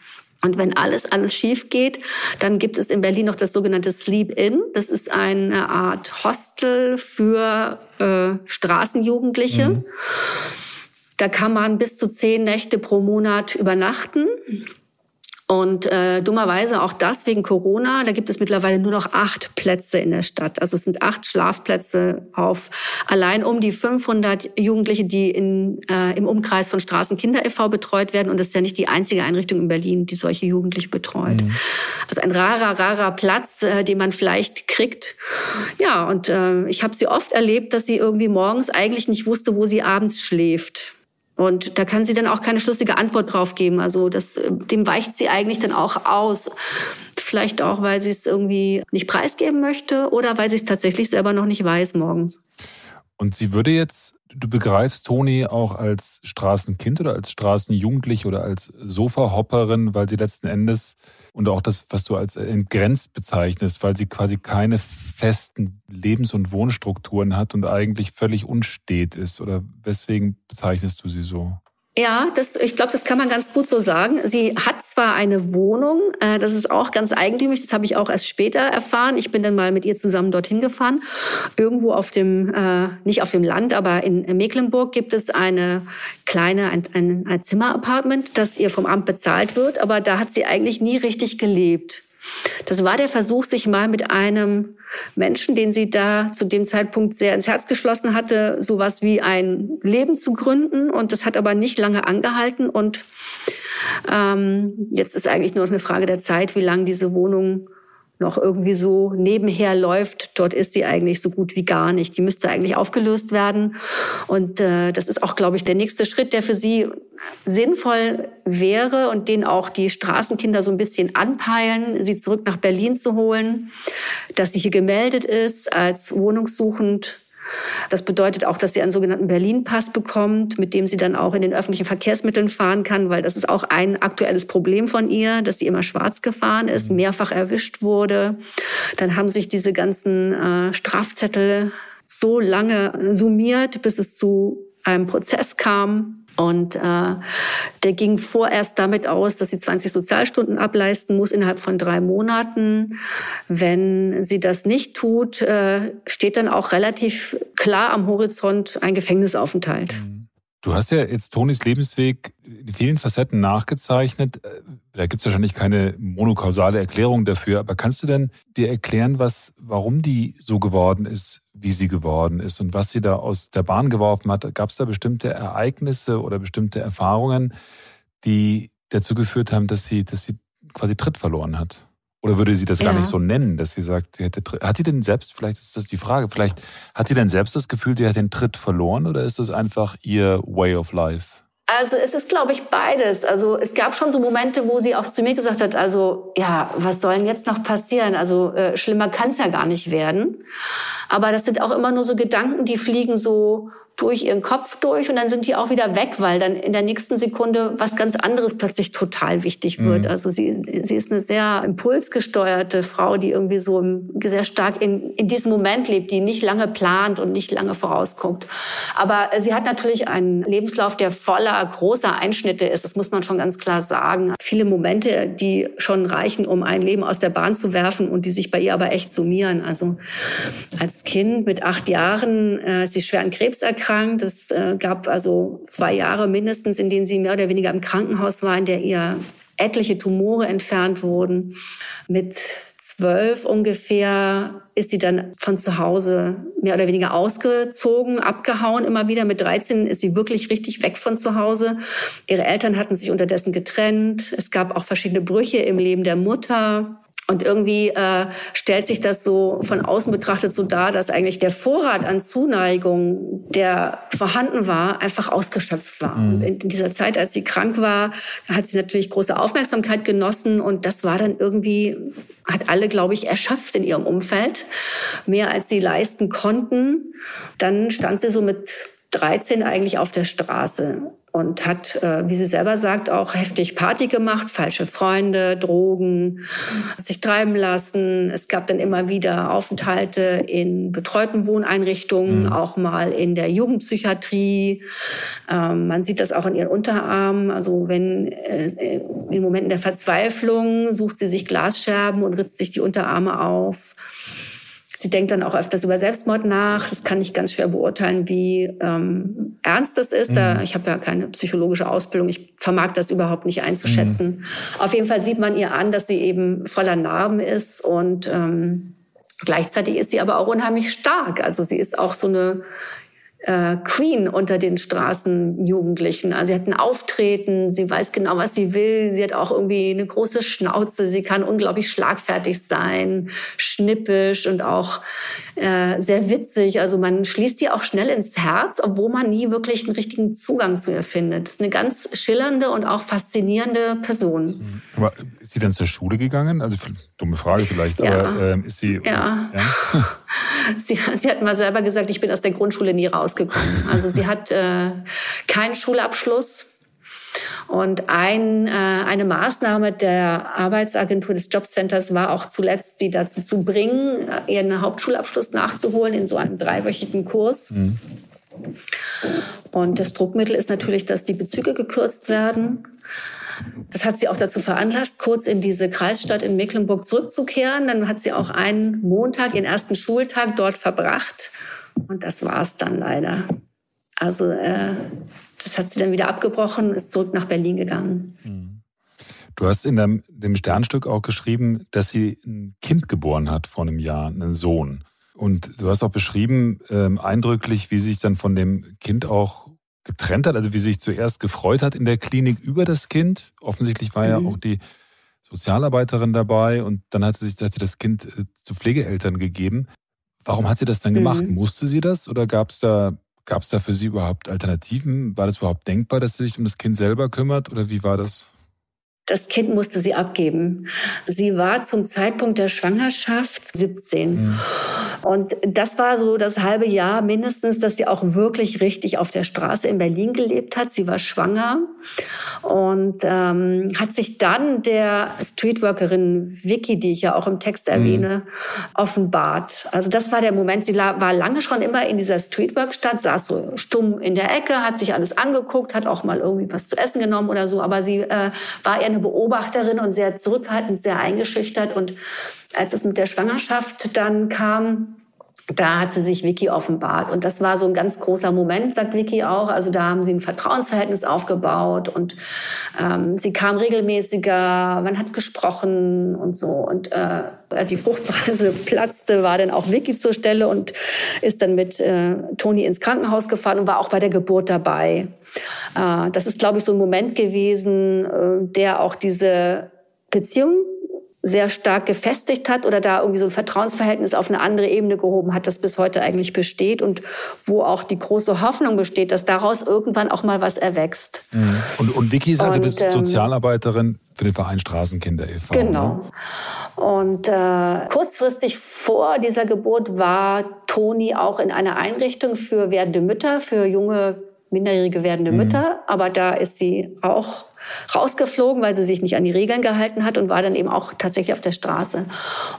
Speaker 4: Und wenn alles, alles schief geht, dann gibt es in Berlin noch das sogenannte Sleep-In. Das ist eine Art Hostel für äh, Straßenjugendliche. Mhm. Da kann man bis zu zehn Nächte pro Monat übernachten. Und äh, dummerweise auch das wegen Corona, da gibt es mittlerweile nur noch acht Plätze in der Stadt. Also es sind acht Schlafplätze auf allein um die 500 Jugendliche, die in, äh, im Umkreis von Straßenkinder e.V. betreut werden. Und das ist ja nicht die einzige Einrichtung in Berlin, die solche Jugendliche betreut. Mhm. Also ein rarer, rarer Platz, äh, den man vielleicht kriegt. Ja, und äh, ich habe sie oft erlebt, dass sie irgendwie morgens eigentlich nicht wusste, wo sie abends schläft. Und da kann sie dann auch keine schlüssige Antwort drauf geben. Also das, dem weicht sie eigentlich dann auch aus. Vielleicht auch, weil sie es irgendwie nicht preisgeben möchte oder weil sie es tatsächlich selber noch nicht weiß morgens.
Speaker 3: Und sie würde jetzt, du begreifst Toni auch als Straßenkind oder als Straßenjugendlich oder als Sofahopperin, weil sie letzten Endes und auch das, was du als entgrenzt bezeichnest, weil sie quasi keine festen Lebens- und Wohnstrukturen hat und eigentlich völlig unstet ist. Oder weswegen bezeichnest du sie so?
Speaker 4: Ja, das, ich glaube, das kann man ganz gut so sagen. Sie hat zwar eine Wohnung, äh, das ist auch ganz eigentümlich, das habe ich auch erst später erfahren. Ich bin dann mal mit ihr zusammen dorthin gefahren. Irgendwo auf dem, äh, nicht auf dem Land, aber in Mecklenburg gibt es eine kleine, ein, ein, ein Zimmerapartment, das ihr vom Amt bezahlt wird, aber da hat sie eigentlich nie richtig gelebt. Das war der Versuch, sich mal mit einem Menschen, den sie da zu dem Zeitpunkt sehr ins Herz geschlossen hatte, sowas wie ein Leben zu gründen. Und das hat aber nicht lange angehalten. Und Ähm, jetzt ist eigentlich nur noch eine Frage der Zeit, wie lange diese Wohnung noch irgendwie so nebenher läuft, dort ist sie eigentlich so gut wie gar nicht. Die müsste eigentlich aufgelöst werden. Und äh, das ist auch, glaube ich, der nächste Schritt, der für sie sinnvoll wäre und den auch die Straßenkinder so ein bisschen anpeilen, sie zurück nach Berlin zu holen, dass sie hier gemeldet ist als wohnungssuchend das bedeutet auch, dass sie einen sogenannten Berlin-Pass bekommt, mit dem sie dann auch in den öffentlichen Verkehrsmitteln fahren kann, weil das ist auch ein aktuelles Problem von ihr, dass sie immer schwarz gefahren ist, mhm. mehrfach erwischt wurde. Dann haben sich diese ganzen äh, Strafzettel so lange summiert, bis es zu einem Prozess kam. Und äh, der ging vorerst damit aus, dass sie 20 Sozialstunden ableisten muss innerhalb von drei Monaten. Wenn sie das nicht tut, äh, steht dann auch relativ klar am Horizont ein Gefängnisaufenthalt. Mhm.
Speaker 3: Du hast ja jetzt Tonis Lebensweg in vielen Facetten nachgezeichnet. Äh, da gibt es wahrscheinlich keine monokausale Erklärung dafür, aber kannst du denn dir erklären, was, warum die so geworden ist, wie sie geworden ist und was sie da aus der Bahn geworfen hat? Gab es da bestimmte Ereignisse oder bestimmte Erfahrungen, die dazu geführt haben, dass sie, dass sie quasi Tritt verloren hat? Oder würde sie das ja. gar nicht so nennen, dass sie sagt, sie hätte. Hat sie denn selbst, vielleicht ist das die Frage, vielleicht hat sie denn selbst das Gefühl, sie hat den Tritt verloren oder ist das einfach ihr Way of Life?
Speaker 4: Also es ist, glaube ich, beides. Also es gab schon so Momente, wo sie auch zu mir gesagt hat, also ja, was soll denn jetzt noch passieren? Also äh, schlimmer kann es ja gar nicht werden. Aber das sind auch immer nur so Gedanken, die fliegen so durch ihren Kopf durch und dann sind die auch wieder weg, weil dann in der nächsten Sekunde was ganz anderes plötzlich total wichtig wird. Mhm. Also sie, sie ist eine sehr impulsgesteuerte Frau, die irgendwie so sehr stark in, in diesem Moment lebt, die nicht lange plant und nicht lange vorausguckt. Aber sie hat natürlich einen Lebenslauf, der voller großer Einschnitte ist. Das muss man schon ganz klar sagen. Viele Momente, die schon reichen, um ein Leben aus der Bahn zu werfen und die sich bei ihr aber echt summieren. Also als Kind mit acht Jahren äh, ist sie schwer an Krebs erkrankt erkrankt. Es äh, gab also zwei Jahre mindestens, in denen sie mehr oder weniger im Krankenhaus war, in der ihr etliche Tumore entfernt wurden. Mit zwölf ungefähr ist sie dann von zu Hause mehr oder weniger ausgezogen, abgehauen immer wieder. Mit 13 ist sie wirklich richtig weg von zu Hause. Ihre Eltern hatten sich unterdessen getrennt. Es gab auch verschiedene Brüche im Leben der Mutter. Und irgendwie äh, stellt sich das so von außen betrachtet so dar, dass eigentlich der Vorrat an Zuneigung, der vorhanden war, einfach ausgeschöpft war. Mhm. Und in dieser Zeit, als sie krank war, hat sie natürlich große Aufmerksamkeit genossen und das war dann irgendwie, hat alle, glaube ich, erschöpft in ihrem Umfeld, mehr als sie leisten konnten. Dann stand sie so mit 13 eigentlich auf der Straße und hat, äh, wie sie selber sagt, auch heftig Party gemacht, falsche Freunde, Drogen, hat sich treiben lassen. Es gab dann immer wieder Aufenthalte in betreuten Wohneinrichtungen, mhm. auch mal in der Jugendpsychiatrie. Ähm, man sieht das auch in ihren Unterarmen. Also wenn äh, in Momenten der Verzweiflung sucht sie sich Glasscherben und ritzt sich die Unterarme auf. Sie denkt dann auch öfters über Selbstmord nach. Das kann ich ganz schwer beurteilen, wie ähm, ernst das ist. Mhm. Da, ich habe ja keine psychologische Ausbildung. Ich vermag das überhaupt nicht einzuschätzen. Mhm. Auf jeden Fall sieht man ihr an, dass sie eben voller Narben ist und ähm, gleichzeitig ist sie aber auch unheimlich stark. Also sie ist auch so eine äh, Queen unter den Straßenjugendlichen. Also sie hat ein Auftreten, sie weiß genau, was sie will. Sie hat auch irgendwie eine große Schnauze. Sie kann unglaublich schlagfertig sein, schnippisch und auch äh, sehr witzig. Also man schließt ihr auch schnell ins Herz, obwohl man nie wirklich einen richtigen Zugang zu ihr findet. Das ist eine ganz schillernde und auch faszinierende Person.
Speaker 3: Aber ist sie dann zur Schule gegangen? Also dumme Frage vielleicht, ja. aber äh, ist sie...
Speaker 4: Ja. ja? *laughs* sie, sie hat mal selber gesagt, ich bin aus der Grundschule nie rausgekommen. Also sie hat äh, keinen Schulabschluss. Und ein, äh, eine Maßnahme der Arbeitsagentur des Jobcenters war auch zuletzt, sie dazu zu bringen, ihren Hauptschulabschluss nachzuholen in so einem dreiwöchigen Kurs. Mhm. Und das Druckmittel ist natürlich, dass die Bezüge gekürzt werden. Das hat sie auch dazu veranlasst, kurz in diese Kreisstadt in Mecklenburg zurückzukehren. Dann hat sie auch einen Montag, ihren ersten Schultag dort verbracht. Und das war es dann leider. Also äh, das hat sie dann wieder abgebrochen, ist zurück nach Berlin gegangen.
Speaker 3: Hm. Du hast in dem, dem Sternstück auch geschrieben, dass sie ein Kind geboren hat vor einem Jahr, einen Sohn. Und du hast auch beschrieben, ähm, eindrücklich, wie sie sich dann von dem Kind auch getrennt hat, also wie sie sich zuerst gefreut hat in der Klinik über das Kind. Offensichtlich war mhm. ja auch die Sozialarbeiterin dabei und dann hat sie sich hat sie das Kind äh, zu Pflegeeltern gegeben. Warum hat sie das dann gemacht? Mhm. Musste sie das oder gab es da, gab's da für sie überhaupt Alternativen? War das überhaupt denkbar, dass sie sich um das Kind selber kümmert oder wie war das?
Speaker 4: Das Kind musste sie abgeben. Sie war zum Zeitpunkt der Schwangerschaft 17. Mhm. Und das war so das halbe Jahr mindestens, dass sie auch wirklich richtig auf der Straße in Berlin gelebt hat. Sie war schwanger und ähm, hat sich dann der Streetworkerin Vicky, die ich ja auch im Text erwähne, mhm. offenbart. Also das war der Moment. Sie war lange schon immer in dieser Streetwork-Stadt, saß so stumm in der Ecke, hat sich alles angeguckt, hat auch mal irgendwie was zu essen genommen oder so. Aber sie äh, war eher eine Beobachterin und sehr zurückhaltend, sehr eingeschüchtert. Und als es mit der Schwangerschaft dann kam, da hat sie sich Vicky offenbart. Und das war so ein ganz großer Moment, sagt Vicky auch. Also da haben sie ein Vertrauensverhältnis aufgebaut und ähm, sie kam regelmäßiger, man hat gesprochen und so. Und äh, als die Fruchtblase *laughs* platzte, war dann auch Vicky zur Stelle und ist dann mit äh, Toni ins Krankenhaus gefahren und war auch bei der Geburt dabei. Äh, das ist, glaube ich, so ein Moment gewesen, äh, der auch diese Beziehung sehr stark gefestigt hat oder da irgendwie so ein Vertrauensverhältnis auf eine andere Ebene gehoben hat, das bis heute eigentlich besteht und wo auch die große Hoffnung besteht, dass daraus irgendwann auch mal was erwächst.
Speaker 3: Mhm. Und, und Vicky ist also und, ähm, Sozialarbeiterin für den Verein Straßenkinder e.V.
Speaker 4: Genau. Ne? Und äh, kurzfristig vor dieser Geburt war Toni auch in einer Einrichtung für werdende Mütter, für junge minderjährige werdende mhm. Mütter. Aber da ist sie auch rausgeflogen, weil sie sich nicht an die Regeln gehalten hat und war dann eben auch tatsächlich auf der Straße.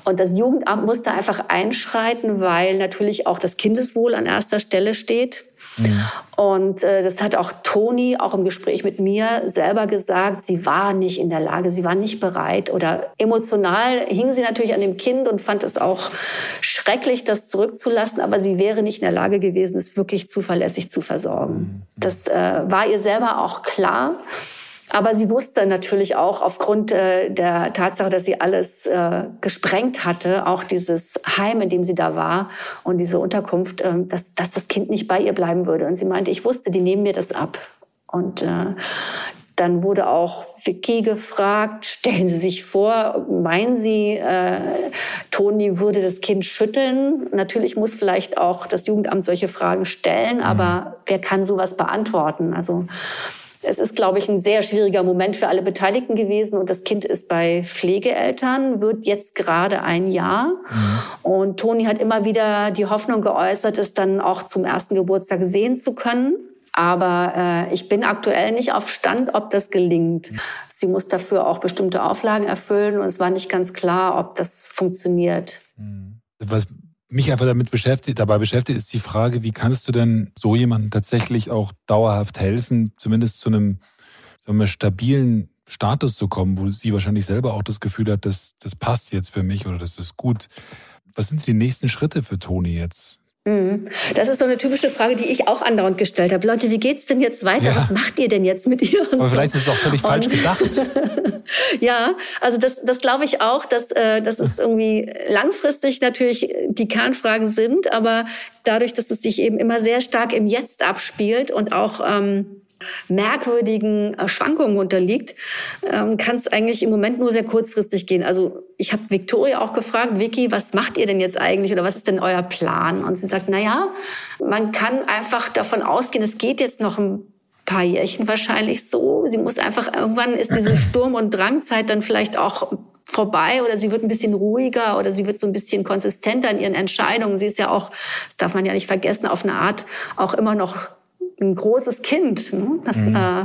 Speaker 4: Und das Jugendamt musste einfach einschreiten, weil natürlich auch das Kindeswohl an erster Stelle steht. Mhm. Und äh, das hat auch Toni auch im Gespräch mit mir selber gesagt, sie war nicht in der Lage, sie war nicht bereit oder emotional hing sie natürlich an dem Kind und fand es auch schrecklich, das zurückzulassen, aber sie wäre nicht in der Lage gewesen, es wirklich zuverlässig zu versorgen. Mhm. Das äh, war ihr selber auch klar. Aber sie wusste natürlich auch aufgrund äh, der Tatsache, dass sie alles äh, gesprengt hatte, auch dieses Heim, in dem sie da war und diese Unterkunft, äh, dass, dass das Kind nicht bei ihr bleiben würde. Und sie meinte, ich wusste, die nehmen mir das ab. Und äh, dann wurde auch Vicky gefragt, *laughs* stellen Sie sich vor, meinen Sie, äh, Toni würde das Kind schütteln? Natürlich muss vielleicht auch das Jugendamt solche Fragen stellen, aber mhm. wer kann sowas beantworten? Also es ist, glaube ich, ein sehr schwieriger Moment für alle Beteiligten gewesen. Und das Kind ist bei Pflegeeltern, wird jetzt gerade ein Jahr. Mhm. Und Toni hat immer wieder die Hoffnung geäußert, es dann auch zum ersten Geburtstag sehen zu können. Aber äh, ich bin aktuell nicht auf Stand, ob das gelingt. Sie muss dafür auch bestimmte Auflagen erfüllen und es war nicht ganz klar, ob das funktioniert.
Speaker 3: Mhm. Was mich einfach damit beschäftigt, dabei beschäftigt, ist die Frage, wie kannst du denn so jemandem tatsächlich auch dauerhaft helfen, zumindest zu einem sagen wir, stabilen Status zu kommen, wo sie wahrscheinlich selber auch das Gefühl hat, dass das passt jetzt für mich oder das ist gut. Was sind die nächsten Schritte für Toni jetzt?
Speaker 4: Mhm. Das ist so eine typische Frage, die ich auch andauernd gestellt habe. Leute, wie geht's denn jetzt weiter? Ja. Was macht ihr denn jetzt mit ihr?
Speaker 3: Aber so. vielleicht ist es auch völlig und falsch gedacht. *laughs*
Speaker 4: ja, also das, das glaube ich auch, dass, äh, dass es irgendwie langfristig natürlich die Kernfragen sind, aber dadurch, dass es sich eben immer sehr stark im Jetzt abspielt und auch ähm, merkwürdigen äh, Schwankungen unterliegt, ähm, kann es eigentlich im Moment nur sehr kurzfristig gehen. Also ich habe Victoria auch gefragt, Vicky, was macht ihr denn jetzt eigentlich oder was ist denn euer Plan? Und sie sagt, na ja, man kann einfach davon ausgehen, es geht jetzt noch ein paar Jährchen wahrscheinlich so. Sie muss einfach irgendwann ist diese *laughs* Sturm- und Drangzeit dann vielleicht auch vorbei oder sie wird ein bisschen ruhiger oder sie wird so ein bisschen konsistenter in ihren Entscheidungen. Sie ist ja auch, das darf man ja nicht vergessen, auf eine Art auch immer noch ein großes Kind, ne? das mhm. äh,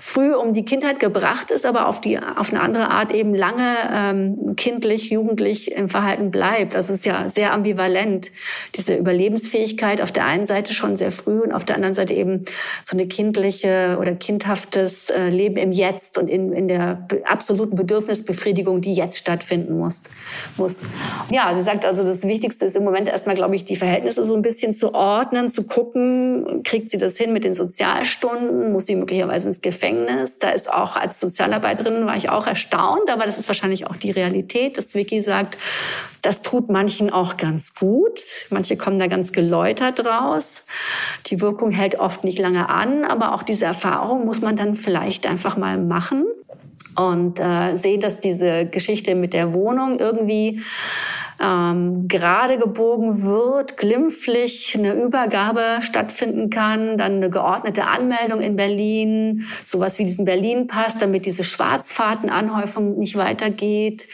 Speaker 4: früh um die Kindheit gebracht ist, aber auf die auf eine andere Art eben lange ähm, kindlich, jugendlich im Verhalten bleibt. Das ist ja sehr ambivalent. Diese Überlebensfähigkeit auf der einen Seite schon sehr früh und auf der anderen Seite eben so eine kindliche oder kindhaftes äh, Leben im Jetzt und in, in der absoluten Bedürfnisbefriedigung, die jetzt stattfinden muss. muss. Ja, sie sagt also, das Wichtigste ist im Moment erstmal, glaube ich, die Verhältnisse so ein bisschen zu ordnen, zu gucken, kriegt sie das hin mit den Sozialstunden, muss sie möglicherweise ins Gefängnis. Da ist auch als Sozialarbeiterin war ich auch erstaunt, aber das ist wahrscheinlich auch die Realität, dass Vicky sagt, das tut manchen auch ganz gut. Manche kommen da ganz geläutert raus. Die Wirkung hält oft nicht lange an, aber auch diese Erfahrung muss man dann vielleicht einfach mal machen und äh, sehe, dass diese Geschichte mit der Wohnung irgendwie ähm, gerade gebogen wird, glimpflich eine Übergabe stattfinden kann, dann eine geordnete Anmeldung in Berlin, sowas wie diesen Berlin-Pass, damit diese Schwarzfahrtenanhäufung nicht weitergeht.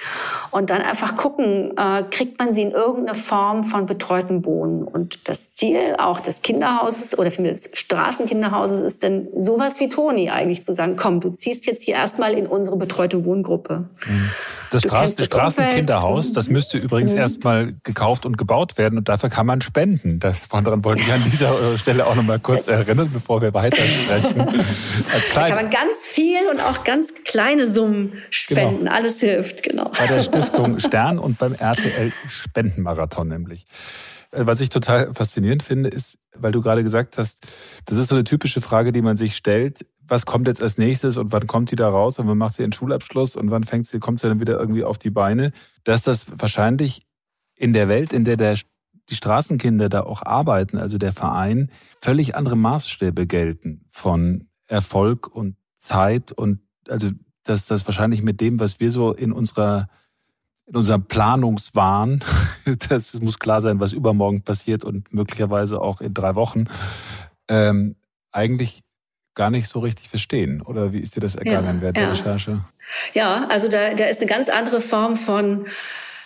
Speaker 4: Und dann einfach gucken, äh, kriegt man sie in irgendeine Form von betreuten Wohnen. Und das Ziel auch des Kinderhauses oder des Straßenkinderhauses ist dann sowas wie Toni eigentlich zu sagen, komm, du ziehst jetzt hier erstmal in unsere betreute Wohngruppe.
Speaker 3: Das, Straßen, das Straßenkinderhaus, das müsste übrigens mhm. erstmal gekauft und gebaut werden und dafür kann man spenden. Das, daran wollte ich an dieser Stelle auch noch mal kurz erinnern, bevor wir weitersprechen. *laughs*
Speaker 4: Da kann man ganz viel und auch ganz kleine Summen spenden. Genau. Alles hilft, genau.
Speaker 3: Bei der *laughs* Stiftung Stern und beim RTL Spendenmarathon nämlich. Äh, was ich total faszinierend finde, ist, weil du gerade gesagt hast, das ist so eine typische Frage, die man sich stellt. Was kommt jetzt als nächstes und wann kommt die da raus und wann macht sie ihren Schulabschluss und wann fängt sie, kommt sie dann wieder irgendwie auf die Beine? Dass das wahrscheinlich in der Welt, in der der, die Straßenkinder da auch arbeiten, also der Verein, völlig andere Maßstäbe gelten von Erfolg und Zeit und also dass das wahrscheinlich mit dem, was wir so in unserer in unserem Planungswahn, *laughs* das muss klar sein, was übermorgen passiert und möglicherweise auch in drei Wochen, ähm, eigentlich gar nicht so richtig verstehen. Oder wie ist dir das ergangen ja, während ja. der Recherche?
Speaker 4: Ja, also da, da ist eine ganz andere Form von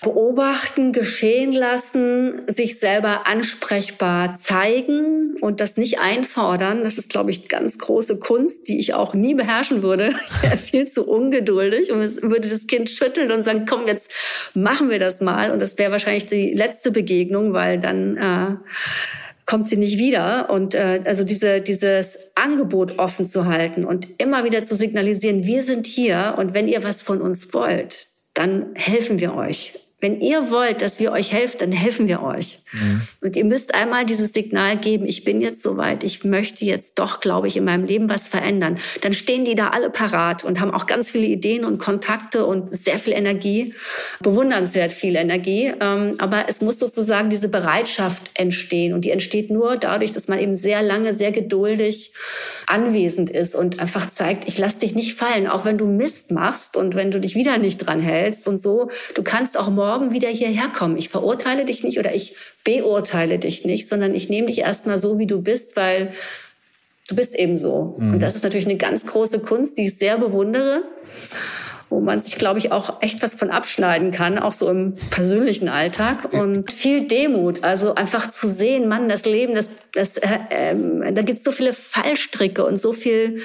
Speaker 4: beobachten, geschehen lassen, sich selber ansprechbar zeigen und das nicht einfordern. Das ist, glaube ich, ganz große Kunst, die ich auch nie beherrschen würde. *laughs* Ich wäre viel zu ungeduldig und würde das Kind schütteln und sagen, komm, jetzt machen wir das mal. Und das wäre wahrscheinlich die letzte Begegnung, weil dann äh, kommt sie nicht wieder. Und äh, also diese, dieses Angebot offen zu halten und immer wieder zu signalisieren, wir sind hier und wenn ihr was von uns wollt, dann helfen wir euch. Wenn ihr wollt, dass wir euch helfen, dann helfen wir euch. Mhm. Und ihr müsst einmal dieses Signal geben, ich bin jetzt soweit, ich möchte jetzt doch, glaube ich, in meinem Leben was verändern. Dann stehen die da alle parat und haben auch ganz viele Ideen und Kontakte und sehr viel Energie, bewundernswert viel Energie. Ähm, aber es muss sozusagen diese Bereitschaft entstehen. Und die entsteht nur dadurch, dass man eben sehr lange, sehr geduldig anwesend ist und einfach zeigt, ich lass dich nicht fallen, auch wenn du Mist machst und wenn du dich wieder nicht dran hältst und so. Du kannst auch morgen wieder hierher kommen. Ich verurteile dich nicht oder ich beurteile dich nicht, sondern ich nehme dich erstmal so, wie du bist, weil du bist eben so. Mhm. Und das ist natürlich eine ganz große Kunst, die ich sehr bewundere wo man sich, glaube ich, auch echt was von abschneiden kann, auch so im persönlichen Alltag. Und viel Demut, also einfach zu sehen, Mann, das Leben, das, das, äh, äh, da gibt es so viele Fallstricke und so viel,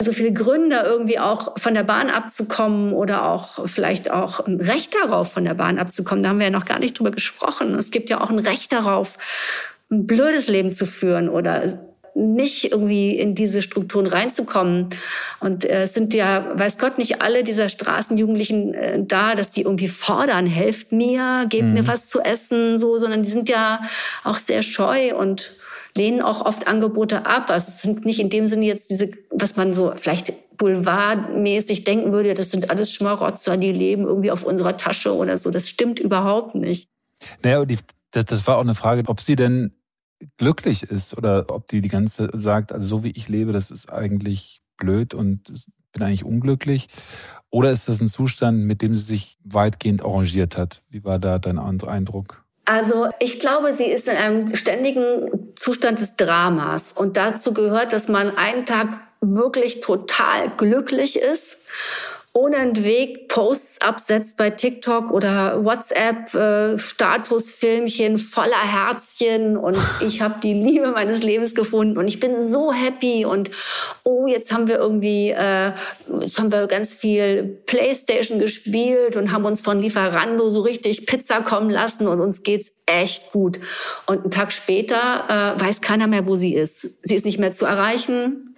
Speaker 4: so viele Gründe, irgendwie auch von der Bahn abzukommen oder auch vielleicht auch ein Recht darauf, von der Bahn abzukommen. Da haben wir ja noch gar nicht drüber gesprochen. Es gibt ja auch ein Recht darauf, ein blödes Leben zu führen oder nicht irgendwie in diese Strukturen reinzukommen. Und äh, es sind ja, weiß Gott, nicht alle dieser Straßenjugendlichen äh, da, dass die irgendwie fordern, helft mir, gebt mhm. mir was zu essen, so, sondern die sind ja auch sehr scheu und lehnen auch oft Angebote ab. Also es sind nicht in dem Sinne jetzt diese, was man so vielleicht boulevardmäßig denken würde, das sind alles Schmarotzer, die leben irgendwie auf unserer Tasche oder so. Das stimmt überhaupt nicht.
Speaker 3: Naja, die, das, das war auch eine Frage, ob Sie denn glücklich ist oder ob die die ganze sagt, also so wie ich lebe, das ist eigentlich blöd und bin eigentlich unglücklich. Oder ist das ein Zustand, mit dem sie sich weitgehend arrangiert hat? Wie war da dein Eindruck?
Speaker 4: Also ich glaube, sie ist in einem ständigen Zustand des Dramas. Und dazu gehört, dass man einen Tag wirklich total glücklich ist unentwegt Posts absetzt bei TikTok oder WhatsApp, äh, Statusfilmchen voller Herzchen und *laughs* ich habe die Liebe meines Lebens gefunden und ich bin so happy und oh, jetzt haben wir irgendwie, äh, jetzt haben wir ganz viel Playstation gespielt und haben uns von Lieferando so richtig Pizza kommen lassen und uns geht's echt gut. Und einen Tag später äh, weiß keiner mehr, wo sie ist. Sie ist nicht mehr zu erreichen.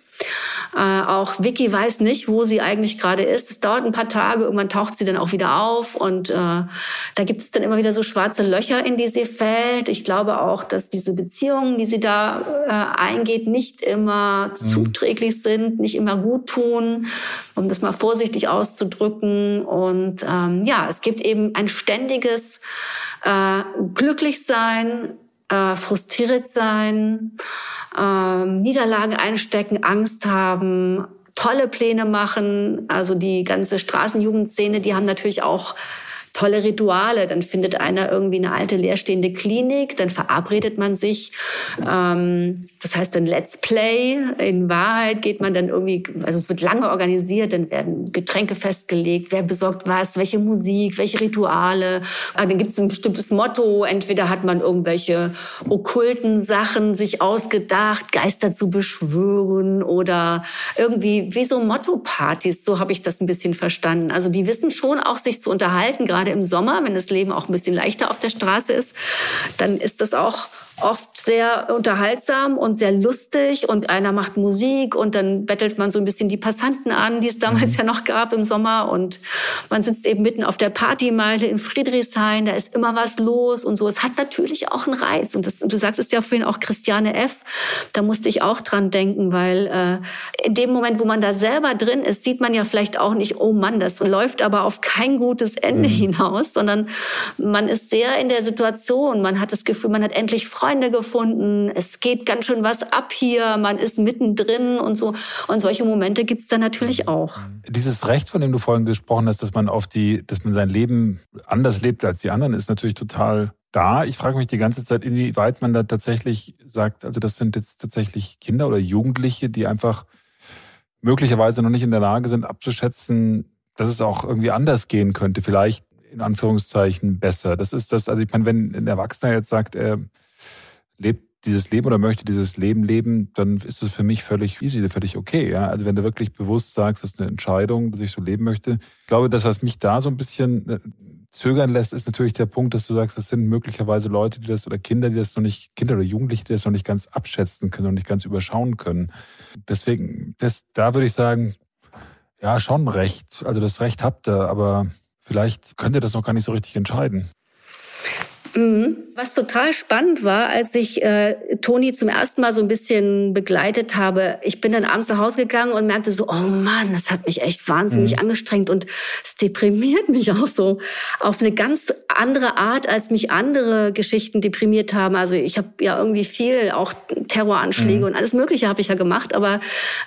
Speaker 4: Äh, auch Vicky weiß nicht, wo sie eigentlich gerade ist. Es dauert ein paar Tage, irgendwann taucht sie dann auch wieder auf und äh, da gibt es dann immer wieder so schwarze Löcher, in die sie fällt. Ich glaube auch, dass diese Beziehungen, die sie da äh, eingeht, nicht immer mhm. zuträglich sind, nicht immer gut tun, um das mal vorsichtig auszudrücken. Und ähm, ja, es gibt eben ein ständiges äh, Glücklichsein, äh, frustriert sein, äh, Niederlagen einstecken, Angst haben, tolle Pläne machen. Also die ganze Straßenjugendszene, die haben natürlich auch tolle Rituale. Dann findet einer irgendwie eine alte leerstehende Klinik, dann verabredet man sich. Ähm, das heißt dann Let's Play. In Wahrheit geht man dann irgendwie, also es wird lange organisiert, dann werden Getränke festgelegt, wer besorgt was, welche Musik, welche Rituale. Ah, dann gibt es ein bestimmtes Motto. Entweder hat man irgendwelche okkulten Sachen sich ausgedacht, Geister zu beschwören oder irgendwie wie so Motto-Partys. So habe ich das ein bisschen verstanden. Also die wissen schon auch, sich zu unterhalten, gerade gerade im Sommer, wenn das Leben auch ein bisschen leichter auf der Straße ist, dann ist das auch oft sehr unterhaltsam und sehr lustig und einer macht Musik und dann bettelt man so ein bisschen die Passanten an, die es damals mhm. ja noch gab im Sommer und man sitzt eben mitten auf der Partymeile in Friedrichshain, da ist immer was los und so. Es hat natürlich auch einen Reiz und das, du sagtest ja vorhin auch Christiane F., da musste ich auch dran denken, weil äh, in dem Moment, wo man da selber drin ist, sieht man ja vielleicht auch nicht, oh Mann, das läuft aber auf kein gutes Ende mhm. hinaus, sondern man ist sehr in der Situation, man hat das Gefühl, man hat endlich Freude Freunde gefunden, es geht ganz schön was ab hier, man ist mittendrin und so. Und solche Momente gibt es dann natürlich auch.
Speaker 3: Dieses Recht, von dem du vorhin gesprochen hast, dass man auf die, dass man sein Leben anders lebt als die anderen, ist natürlich total da. Ich frage mich die ganze Zeit, inwieweit man da tatsächlich sagt, also das sind jetzt tatsächlich Kinder oder Jugendliche, die einfach möglicherweise noch nicht in der Lage sind abzuschätzen, dass es auch irgendwie anders gehen könnte, vielleicht in Anführungszeichen besser. Das ist das, also ich meine, wenn ein Erwachsener jetzt sagt, er lebt dieses Leben oder möchte dieses Leben leben, dann ist es für mich völlig easy, völlig okay. Ja? Also wenn du wirklich bewusst sagst, das ist eine Entscheidung, dass ich so leben möchte. Ich glaube, das, was mich da so ein bisschen äh, zögern lässt, ist natürlich der Punkt, dass du sagst, das sind möglicherweise Leute, die das oder Kinder, die das noch nicht, Kinder oder Jugendliche, die das noch nicht ganz abschätzen können und nicht ganz überschauen können. Deswegen, das, da würde ich sagen, ja, schon Recht. Also das Recht habt ihr, aber vielleicht könnt ihr das noch gar nicht so richtig entscheiden.
Speaker 4: Mhm. Was total spannend war, als ich äh, Toni zum ersten Mal so ein bisschen begleitet habe, ich bin dann abends nach Hause gegangen und merkte so, oh Mann, das hat mich echt wahnsinnig mhm. angestrengt und es deprimiert mich auch so auf eine ganz andere Art, als mich andere Geschichten deprimiert haben. Also ich habe ja irgendwie viel, auch Terroranschläge mhm. und alles Mögliche habe ich ja gemacht, aber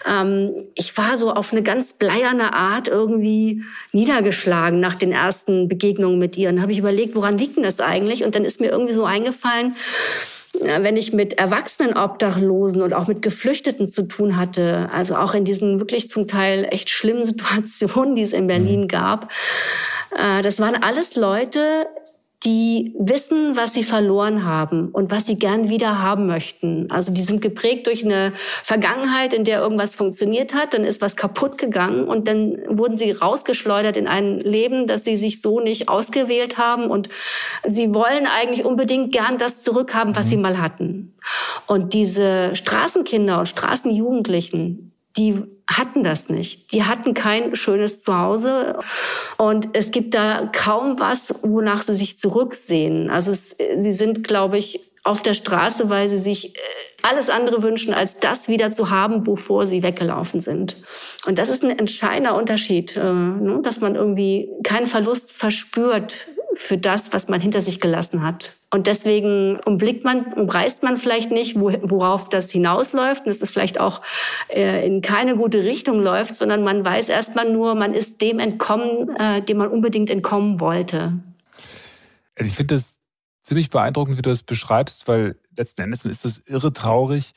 Speaker 4: ähm, ich war so auf eine ganz bleierne Art irgendwie niedergeschlagen nach den ersten Begegnungen mit ihr. Und habe ich überlegt, woran liegt denn das eigentlich? Und dann ist mir irgendwie so eingefallen, wenn ich mit erwachsenen Obdachlosen und auch mit Geflüchteten zu tun hatte, also auch in diesen wirklich zum Teil echt schlimmen *laughs* Situationen, die es in Berlin mhm. gab, äh, das waren alles Leute, die wissen, was sie verloren haben und was sie gern wieder haben möchten. Also die sind geprägt durch eine Vergangenheit, in der irgendwas funktioniert hat, dann ist was kaputt gegangen und dann wurden sie rausgeschleudert in ein Leben, das sie sich so nicht ausgewählt haben und sie wollen eigentlich unbedingt gern das zurückhaben, was sie mhm. mal hatten. Und diese Straßenkinder und Straßenjugendlichen, die hatten das nicht. Die hatten kein schönes Zuhause und es gibt da kaum was, wonach sie sich zurücksehen. Also es, sie sind, glaube ich, auf der Straße, weil sie sich äh, alles andere wünschen, als das wieder zu haben, bevor sie weggelaufen sind. Und das ist ein entscheidender Unterschied, äh, ne? dass man irgendwie keinen Verlust verspürt für das, was man hinter sich gelassen hat. Und deswegen umblickt man, umreißt man vielleicht nicht, worauf das hinausläuft und es vielleicht auch äh, in keine gute Richtung läuft, sondern man weiß erstmal nur, man ist dem entkommen, äh, dem man unbedingt entkommen wollte.
Speaker 3: Also ich finde das ziemlich beeindruckend, wie du das beschreibst, weil letzten Endes ist das irre traurig,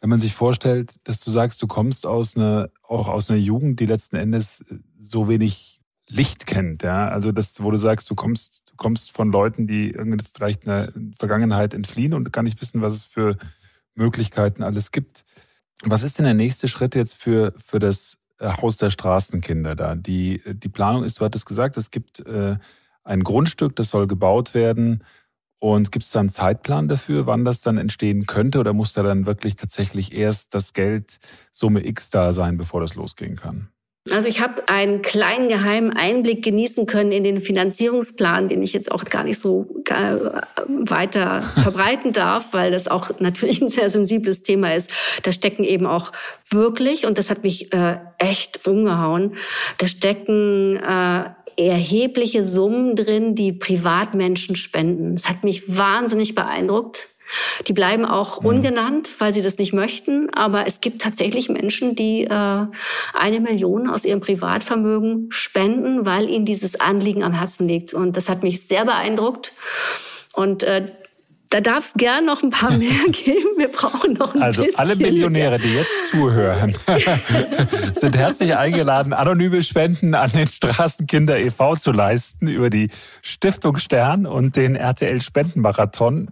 Speaker 3: wenn man sich vorstellt, dass du sagst, du kommst aus einer, auch aus einer Jugend, die letzten Endes so wenig Licht kennt, ja. Also das, wo du sagst, du kommst, kommst von Leuten, die vielleicht eine Vergangenheit entfliehen und gar nicht wissen, was es für Möglichkeiten alles gibt. Was ist denn der nächste Schritt jetzt für, für das äh, Haus der Straßenkinder da? Die, die Planung ist, du hattest gesagt, es gibt äh, ein Grundstück, das soll gebaut werden Und gibt es da einen Zeitplan dafür, wann das dann entstehen könnte? Oder muss da dann wirklich tatsächlich erst das Geld Summe X da sein, bevor das losgehen kann?
Speaker 4: Also ich habe einen kleinen geheimen Einblick genießen können in den Finanzierungsplan, den ich jetzt auch gar nicht so äh, weiter *laughs* verbreiten darf, weil das auch natürlich ein sehr sensibles Thema ist. Da stecken eben auch wirklich, und das hat mich äh, echt umgehauen, da stecken äh, erhebliche Summen drin, die Privatmenschen spenden. Das hat mich wahnsinnig beeindruckt. Die bleiben auch mhm. ungenannt, weil sie das nicht möchten. Aber es gibt tatsächlich Menschen, die äh, eine Million aus ihrem Privatvermögen spenden, weil ihnen dieses Anliegen am Herzen liegt. Und das hat mich sehr beeindruckt. Und äh, da darf es gern noch ein paar mehr *laughs* geben. Wir brauchen noch ein
Speaker 3: also
Speaker 4: bisschen.
Speaker 3: Also alle Millionäre, die jetzt zuhören, *laughs* sind herzlich eingeladen, anonyme Spenden an den Straßenkinder e.V. zu leisten über die Stiftung Stern und den RTL Spendenmarathon.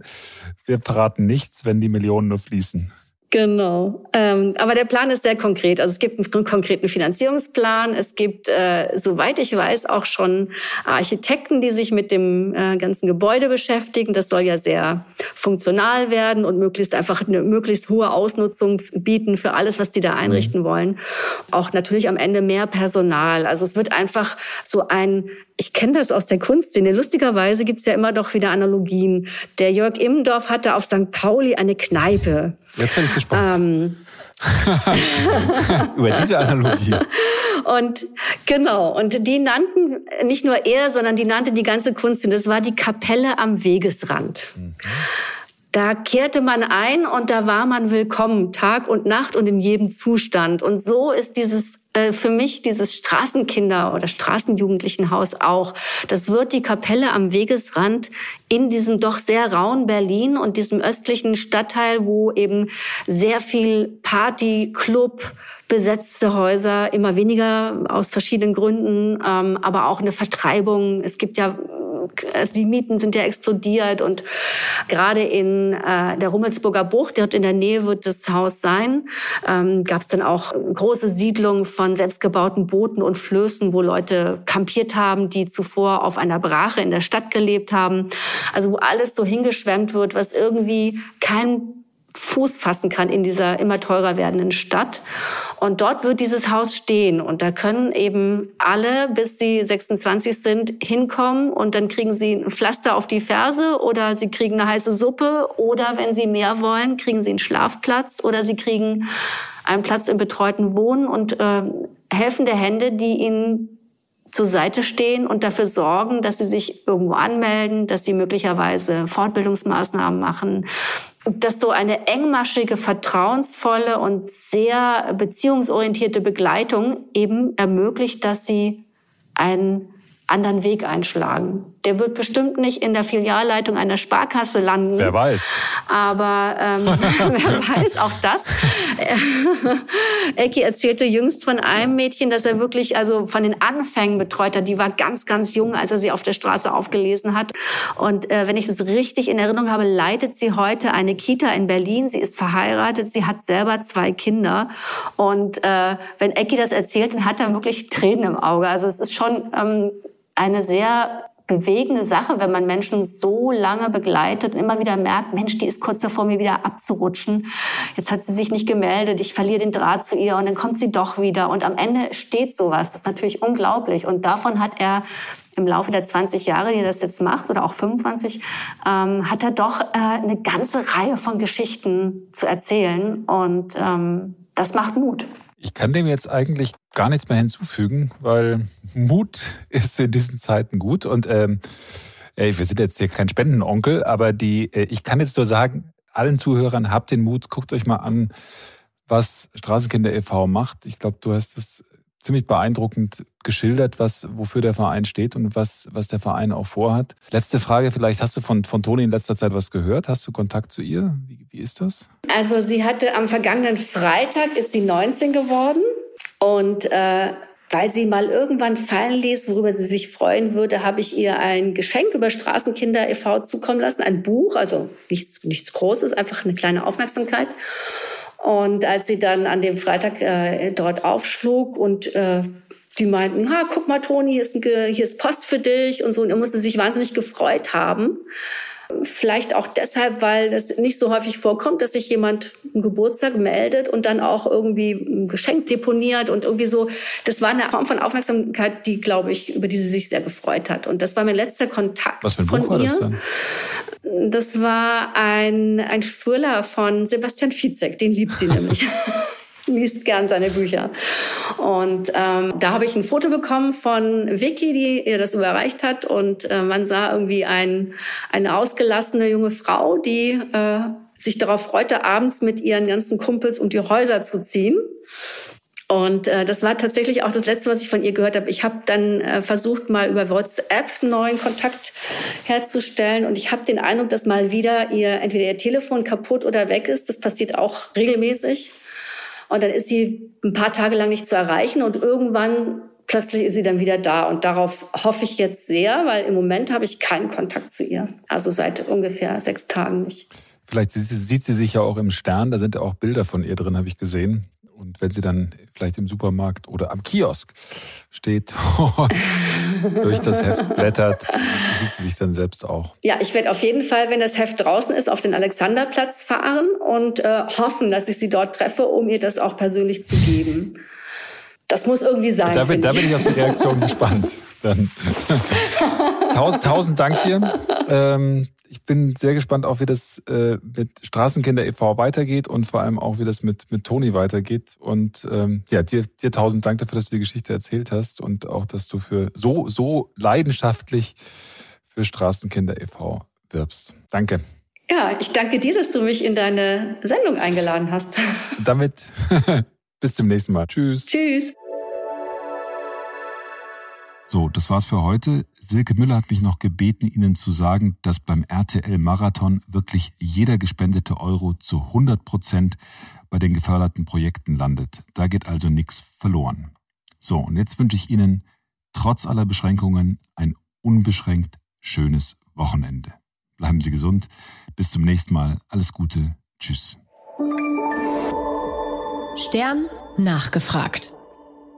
Speaker 3: Wir verraten nichts, wenn die Millionen nur fließen.
Speaker 4: Genau. Ähm, aber der Plan ist sehr konkret. Also es gibt einen konkreten Finanzierungsplan. Es gibt, äh, soweit ich weiß, auch schon Architekten, die sich mit dem äh, ganzen Gebäude beschäftigen. Das soll ja sehr funktional werden und möglichst einfach eine möglichst hohe Ausnutzung bieten für alles, was die da einrichten mhm. wollen. Auch natürlich am Ende mehr Personal. Also es wird einfach so ein ich kenne das aus der Kunstszene. Lustigerweise gibt's ja immer doch wieder Analogien. Der Jörg Immendorf hatte auf St. Pauli eine Kneipe.
Speaker 3: Jetzt bin ich gespannt. Ähm, *laughs* Über diese Analogie.
Speaker 4: Und genau, und die nannten nicht nur er, sondern die nannte die ganze Kunst, das war die Kapelle am Wegesrand. Mhm. Da kehrte man ein und da war man willkommen, Tag und Nacht und in jedem Zustand. Und so ist dieses äh, für mich dieses Straßenkinder- oder Straßenjugendlichenhaus auch. Das wird die Kapelle am Wegesrand in diesem doch sehr rauen Berlin und diesem östlichen Stadtteil, wo eben sehr viel Party, Club, besetzte Häuser, immer weniger aus verschiedenen Gründen, ähm, aber auch eine Vertreibung. Es gibt ja also die Mieten sind ja explodiert und gerade in äh, der Rummelsburger Bucht, dort in der Nähe wird das Haus sein, ähm, gab es dann auch große Siedlungen von selbstgebauten Booten und Flößen, wo Leute kampiert haben, die zuvor auf einer Brache in der Stadt gelebt haben. Also wo alles so hingeschwemmt wird, was irgendwie kein Fuß fassen kann in dieser immer teurer werdenden Stadt. Und dort wird dieses Haus stehen. Und da können eben alle, bis sie 26 sind, hinkommen und dann kriegen sie ein Pflaster auf die Ferse oder sie kriegen eine heiße Suppe oder wenn sie mehr wollen, kriegen sie einen Schlafplatz oder sie kriegen einen Platz im betreuten Wohnen und äh, helfende Hände, die ihnen zur Seite stehen und dafür sorgen, dass sie sich irgendwo anmelden, dass sie möglicherweise Fortbildungsmaßnahmen machen, dass so eine engmaschige, vertrauensvolle und sehr beziehungsorientierte Begleitung eben ermöglicht, dass sie einen anderen Weg einschlagen. Der wird bestimmt nicht in der Filialleitung einer Sparkasse landen.
Speaker 3: Wer weiß.
Speaker 4: Aber ähm, *laughs* wer weiß auch das. Ecki erzählte jüngst von einem Mädchen, dass er wirklich also von den Anfängen betreut hat. Die war ganz, ganz jung, als er sie auf der Straße aufgelesen hat. Und äh, wenn ich das richtig in Erinnerung habe, leitet sie heute eine Kita in Berlin. Sie ist verheiratet, sie hat selber zwei Kinder. Und äh, wenn Ecki das erzählt, dann hat er wirklich Tränen im Auge. Also es ist schon ähm, eine sehr bewegende Sache, wenn man Menschen so lange begleitet und immer wieder merkt, Mensch, die ist kurz davor, mir wieder abzurutschen. Jetzt hat sie sich nicht gemeldet, ich verliere den Draht zu ihr und dann kommt sie doch wieder. Und am Ende steht sowas. Das ist natürlich unglaublich. Und davon hat er im Laufe der 20 Jahre, die er das jetzt macht, oder auch 25, ähm, hat er doch äh, eine ganze Reihe von Geschichten zu erzählen. Und ähm, das macht Mut.
Speaker 3: Ich kann dem jetzt eigentlich gar nichts mehr hinzufügen, weil Mut *laughs* ist in diesen Zeiten gut. Und ähm, wir sind jetzt hier kein Spendenonkel, aber die, äh, ich kann jetzt nur sagen, allen Zuhörern, habt den Mut, guckt euch mal an, was Straßenkinder e.V. macht. Ich glaube, du hast es ziemlich beeindruckend geschildert, was, wofür der Verein steht und was, was der Verein auch vorhat. Letzte Frage vielleicht, hast du von, von Toni in letzter Zeit was gehört? Hast du Kontakt zu ihr? Wie, wie ist das?
Speaker 4: Also sie hatte am vergangenen Freitag, ist sie 19 geworden und äh, weil sie mal irgendwann fallen ließ, worüber sie sich freuen würde, habe ich ihr ein Geschenk über Straßenkinder e.V. zukommen lassen, ein Buch, also nichts, nichts Großes, einfach eine kleine Aufmerksamkeit. Und als sie dann an dem Freitag äh, dort aufschlug und äh, die meinten, ha, guck mal, Toni, hier ist, hier ist Post für dich und so. Und er musste sich wahnsinnig gefreut haben. Vielleicht auch deshalb, weil es nicht so häufig vorkommt, dass sich jemand einen Geburtstag meldet und dann auch irgendwie ein Geschenk deponiert und irgendwie so. Das war eine Form von Aufmerksamkeit, die, glaube ich, über die sie sich sehr gefreut hat. Und das war mein letzter Kontakt.
Speaker 3: Was für ein Buch war das dann?
Speaker 4: Das war ein, ein Thriller von Sebastian Fitzek, den liebt sie *laughs* nämlich. Liest gern seine Bücher. Und ähm, da habe ich ein Foto bekommen von Vicky, die ihr das überreicht hat. Und äh, man sah irgendwie ein, eine ausgelassene junge Frau, die äh, sich darauf freute, abends mit ihren ganzen Kumpels um die Häuser zu ziehen. Und äh, das war tatsächlich auch das Letzte, was ich von ihr gehört habe. Ich habe dann äh, versucht, mal über WhatsApp einen neuen Kontakt herzustellen. Und ich habe den Eindruck, dass mal wieder ihr entweder ihr Telefon kaputt oder weg ist. Das passiert auch regelmäßig. Und dann ist sie ein paar Tage lang nicht zu erreichen und irgendwann plötzlich ist sie dann wieder da. Und darauf hoffe ich jetzt sehr, weil im Moment habe ich keinen Kontakt zu ihr. Also seit ungefähr sechs Tagen nicht.
Speaker 3: Vielleicht sieht sie sich ja auch im Stern, da sind ja auch Bilder von ihr drin, habe ich gesehen. Und wenn sie dann vielleicht im Supermarkt oder am Kiosk steht *laughs* und durch das Heft blättert, sieht sie sich dann selbst auch.
Speaker 4: Ja, ich werde auf jeden Fall, wenn das Heft draußen ist, auf den Alexanderplatz fahren und äh, hoffen, dass ich sie dort treffe, um ihr das auch persönlich zu geben. Das muss irgendwie sein.
Speaker 3: Da bin, da bin ich auf die Reaktion *laughs* gespannt. Dann. *laughs* Tausend Dank dir. Ähm, ich bin sehr gespannt auch, wie das äh, mit Straßenkinder e.V. weitergeht und vor allem auch, wie das mit, mit Toni weitergeht. Und ähm, ja, dir, dir tausend Dank dafür, dass du die Geschichte erzählt hast und auch, dass du für so, so leidenschaftlich für Straßenkinder e.V. wirbst. Danke.
Speaker 4: Ja, ich danke dir, dass du mich in deine Sendung eingeladen hast.
Speaker 3: Damit *laughs* *laughs* bis zum nächsten Mal. Tschüss.
Speaker 4: Tschüss.
Speaker 3: So, das war's für heute. Silke Müller hat mich noch gebeten, Ihnen zu sagen, dass beim RTL Marathon wirklich jeder gespendete Euro zu 100 Prozent bei den geförderten Projekten landet. Da geht also nichts verloren. So, und jetzt wünsche ich Ihnen trotz aller Beschränkungen ein unbeschränkt schönes Wochenende. Bleiben Sie gesund. Bis zum nächsten Mal. Alles Gute. Tschüss.
Speaker 2: Stern nachgefragt.